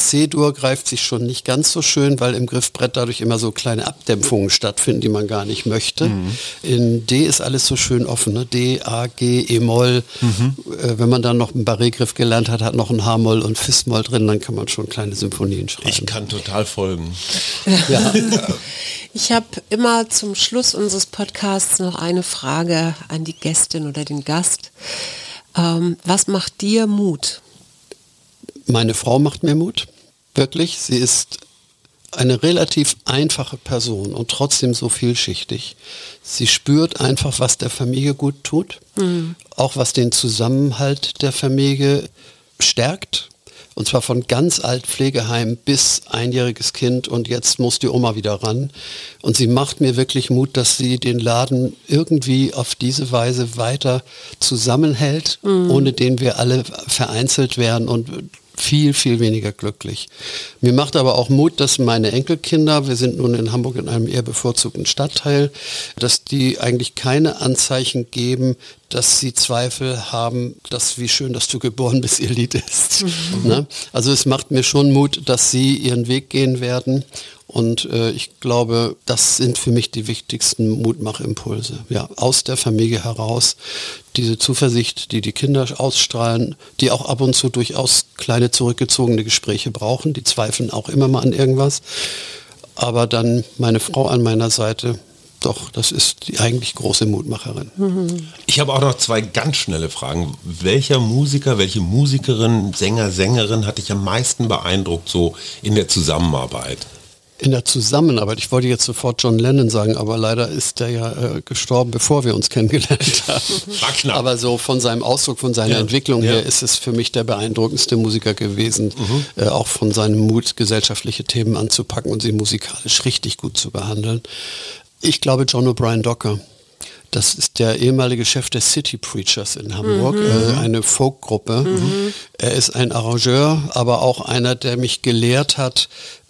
A: C-Dur greift sich schon nicht ganz so schön, weil im Griffbrett dadurch immer so kleine Abdämpfungen stattfinden, die man gar nicht möchte. Mhm. In D ist alles so schön offen, ne? D, A, G, E-Moll. Mhm. Äh, wenn man dann noch einen Barré-Griff gelernt hat, hat noch ein H-Moll und Fis-Moll drin, dann kann man schon kleine Symphonien schreiben.
D: Ich kann total folgen.
B: Ja. <laughs> Ich habe immer zum Schluss unseres Podcasts noch eine Frage an die Gästin oder den Gast. Ähm, was macht dir Mut?
A: Meine Frau macht mir Mut, wirklich. Sie ist eine relativ einfache Person und trotzdem so vielschichtig. Sie spürt einfach, was der Familie gut tut, mhm. auch was den Zusammenhalt der Familie stärkt. Und zwar von ganz alt Pflegeheim bis einjähriges Kind und jetzt muss die Oma wieder ran. Und sie macht mir wirklich Mut, dass sie den Laden irgendwie auf diese Weise weiter zusammenhält, mhm. ohne den wir alle vereinzelt werden und viel, viel weniger glücklich. Mir macht aber auch Mut, dass meine Enkelkinder, wir sind nun in Hamburg in einem eher bevorzugten Stadtteil, dass die eigentlich keine Anzeichen geben, dass sie Zweifel haben, dass wie schön, dass du geboren bist, ihr Lied ist. Mhm. Ne? Also es macht mir schon Mut, dass sie ihren Weg gehen werden und äh, ich glaube, das sind für mich die wichtigsten Mutmachimpulse. Ja, aus der Familie heraus diese Zuversicht, die die Kinder ausstrahlen, die auch ab und zu durchaus kleine zurückgezogene Gespräche brauchen, die zweifeln auch immer mal an irgendwas. Aber dann meine Frau an meiner Seite, doch, das ist die eigentlich große Mutmacherin.
D: Ich habe auch noch zwei ganz schnelle Fragen. Welcher Musiker, welche Musikerin, Sänger, Sängerin hat dich am meisten beeindruckt so in der Zusammenarbeit?
A: In der Zusammenarbeit, ich wollte jetzt sofort John Lennon sagen, aber leider ist er ja äh, gestorben, bevor wir uns kennengelernt <laughs> haben. Aber so von seinem Ausdruck, von seiner ja. Entwicklung ja. her ist es für mich der beeindruckendste Musiker gewesen, mhm. äh, auch von seinem Mut, gesellschaftliche Themen anzupacken und sie musikalisch richtig gut zu behandeln. Ich glaube John O'Brien Docker. Das ist der ehemalige Chef der City Preachers in Hamburg, mhm. äh, eine Folkgruppe. Mhm. Er ist ein Arrangeur, aber auch einer, der mich gelehrt hat,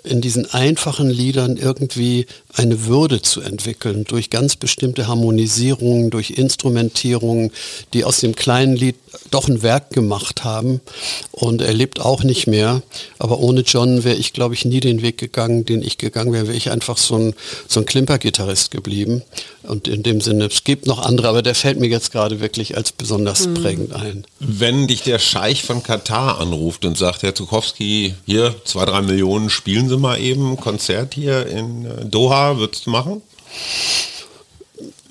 A: in diesen einfachen Liedern irgendwie eine Würde zu entwickeln durch ganz bestimmte Harmonisierungen, durch Instrumentierungen, die aus dem kleinen Lied doch ein Werk gemacht haben. Und er lebt auch nicht mehr. Aber ohne John wäre ich, glaube ich, nie den Weg gegangen, den ich gegangen wäre, wäre ich einfach so ein, so ein Klimper-Gitarrist geblieben. Und in dem Sinne, es gibt noch andere, aber der fällt mir jetzt gerade wirklich als besonders mhm. prägend ein.
D: Wenn dich der Scheich von Katar anruft und sagt, Herr Zukowski, hier zwei, drei Millionen, spielen Sie mal eben Konzert hier in äh, Würdest du machen?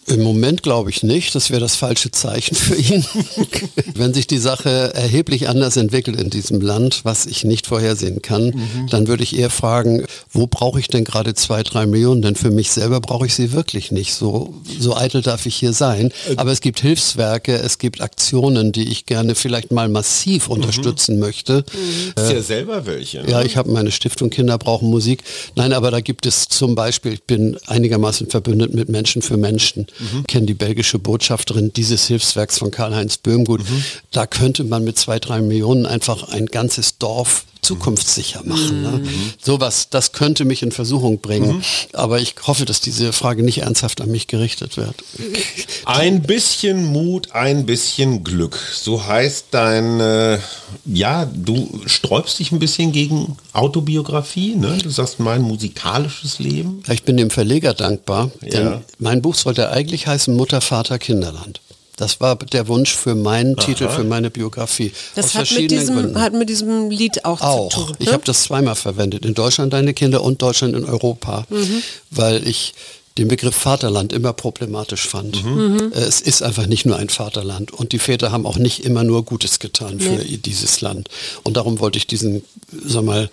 A: Im Moment glaube ich nicht. Das wäre das falsche Zeichen für ihn. <laughs> Wenn sich die Sache erheblich anders entwickelt in diesem Land, was ich nicht vorhersehen kann, mhm. dann würde ich eher fragen, wo brauche ich denn gerade zwei, drei Millionen? Denn für mich selber brauche ich sie wirklich nicht. So, so eitel darf ich hier sein. Äh, Aber es gibt Hilfswerke, es gibt Aktionen, die ich gerne vielleicht mal massiv mhm. unterstützen möchte.
D: Mhm. Äh, ja selber welche.
A: Ne? Ja, ich habe meine Stiftung Kinder brauchen Musik. Nein, aber da gibt es zum Beispiel, ich bin einigermaßen verbündet mit Menschen für Menschen mhm. kenne die belgische Botschafterin dieses Hilfswerks von Karl-Heinz Böhmgut. Mhm. Da könnte man mit zwei, drei Millionen einfach ein ganzes Dorf zukunftssicher machen. Ne? Mhm. Sowas, das könnte mich in Versuchung bringen. Mhm. Aber ich hoffe, dass diese Frage nicht ernsthaft an mich gerichtet wird. <laughs>
D: Ein bisschen Mut, ein bisschen Glück. So heißt dein, äh, ja, du sträubst dich ein bisschen gegen Autobiografie. Ne? Du sagst mein musikalisches Leben.
A: Ich bin dem Verleger dankbar, denn mein Buch sollte eigentlich heißen Mutter, Vater, Kinderland. Das war der Wunsch für meinen Aha. Titel, für meine Biografie.
B: Das hat mit, diesem, hat mit diesem Lied auch, auch. zu tun.
A: Ne? Ich habe das zweimal verwendet. In Deutschland deine Kinder und Deutschland in Europa. Mhm. Weil ich den Begriff Vaterland immer problematisch fand. Mhm. Äh, es ist einfach nicht nur ein Vaterland und die Väter haben auch nicht immer nur Gutes getan für nee. dieses Land. Und darum wollte ich diesen, sag mal,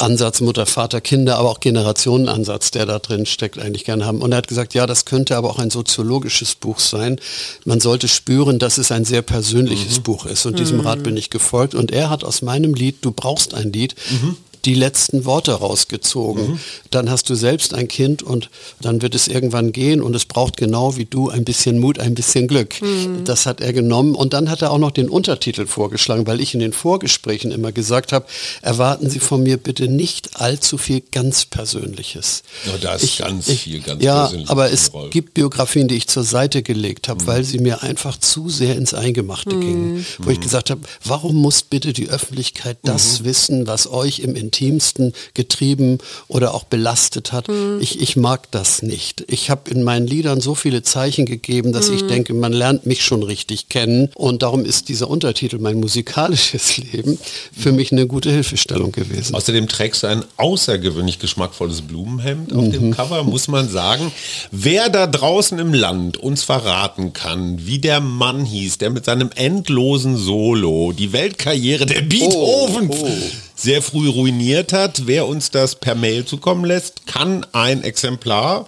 A: Ansatz Mutter, Vater, Kinder, aber auch Generationenansatz, der da drin steckt, eigentlich gerne haben. Und er hat gesagt, ja, das könnte aber auch ein soziologisches Buch sein. Man sollte spüren, dass es ein sehr persönliches mhm. Buch ist. Und diesem mhm. Rat bin ich gefolgt. Und er hat aus meinem Lied, du brauchst ein Lied, mhm die letzten Worte rausgezogen. Mhm. Dann hast du selbst ein Kind und dann wird es irgendwann gehen und es braucht genau wie du ein bisschen Mut, ein bisschen Glück. Mhm. Das hat er genommen und dann hat er auch noch den Untertitel vorgeschlagen, weil ich in den Vorgesprächen immer gesagt habe, erwarten Sie von mir bitte nicht allzu viel ganz Persönliches.
D: Ja, da ist ich, ganz ich, viel ganz
A: Ja, aber es Roll. gibt Biografien, die ich zur Seite gelegt habe, mhm. weil sie mir einfach zu sehr ins Eingemachte mhm. gingen. Wo ich mhm. gesagt habe, warum muss bitte die Öffentlichkeit das mhm. wissen, was euch im Internet Intimsten getrieben oder auch belastet hat. Mhm. Ich, ich mag das nicht. Ich habe in meinen Liedern so viele Zeichen gegeben, dass mhm. ich denke, man lernt mich schon richtig kennen. Und darum ist dieser Untertitel mein musikalisches <laughs> Leben für mich eine gute Hilfestellung gewesen.
D: Außerdem trägst du ein außergewöhnlich geschmackvolles Blumenhemd auf mhm. dem Cover, muss man sagen. Wer da draußen im Land uns verraten kann, wie der Mann hieß, der mit seinem endlosen Solo die Weltkarriere der Beethoven oh, oh sehr früh ruiniert hat. Wer uns das per Mail zukommen lässt, kann ein Exemplar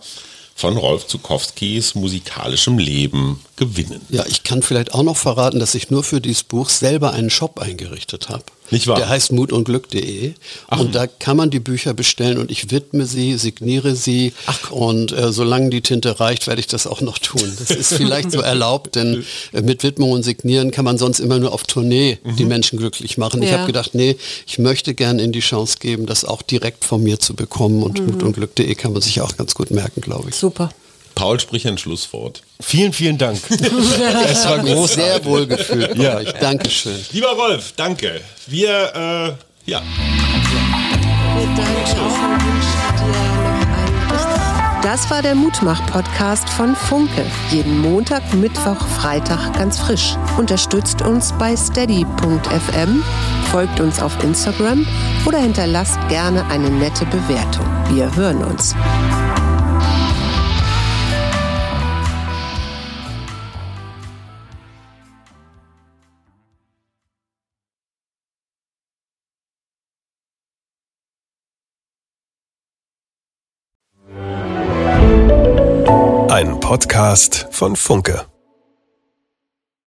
D: von Rolf Zukowskis musikalischem Leben gewinnen.
A: Ja, ich kann vielleicht auch noch verraten, dass ich nur für dieses Buch selber einen Shop eingerichtet habe.
D: Nicht wahr?
A: Der heißt mutundglück.de und da kann man die Bücher bestellen und ich widme sie, signiere sie Ach. und äh, solange die Tinte reicht, werde ich das auch noch tun. Das ist <laughs> vielleicht so erlaubt, denn äh, mit Widmung und Signieren kann man sonst immer nur auf Tournee mhm. die Menschen glücklich machen. Ja. Ich habe gedacht, nee, ich möchte gerne in die Chance geben, das auch direkt von mir zu bekommen und mhm. mutundglück.de kann man sich auch ganz gut merken, glaube ich.
F: Super.
D: Paul sprich ein Schlusswort.
E: Vielen, vielen Dank. <laughs>
A: es war groß, sehr wohlgefühlt. Ja, ich danke schön.
D: Lieber Rolf, danke. Wir, äh, ja.
B: Das war der Mutmach-Podcast von Funke. Jeden Montag, Mittwoch, Freitag ganz frisch. Unterstützt uns bei steady.fm, folgt uns auf Instagram oder hinterlasst gerne eine nette Bewertung. Wir hören uns.
G: Podcast von Funke.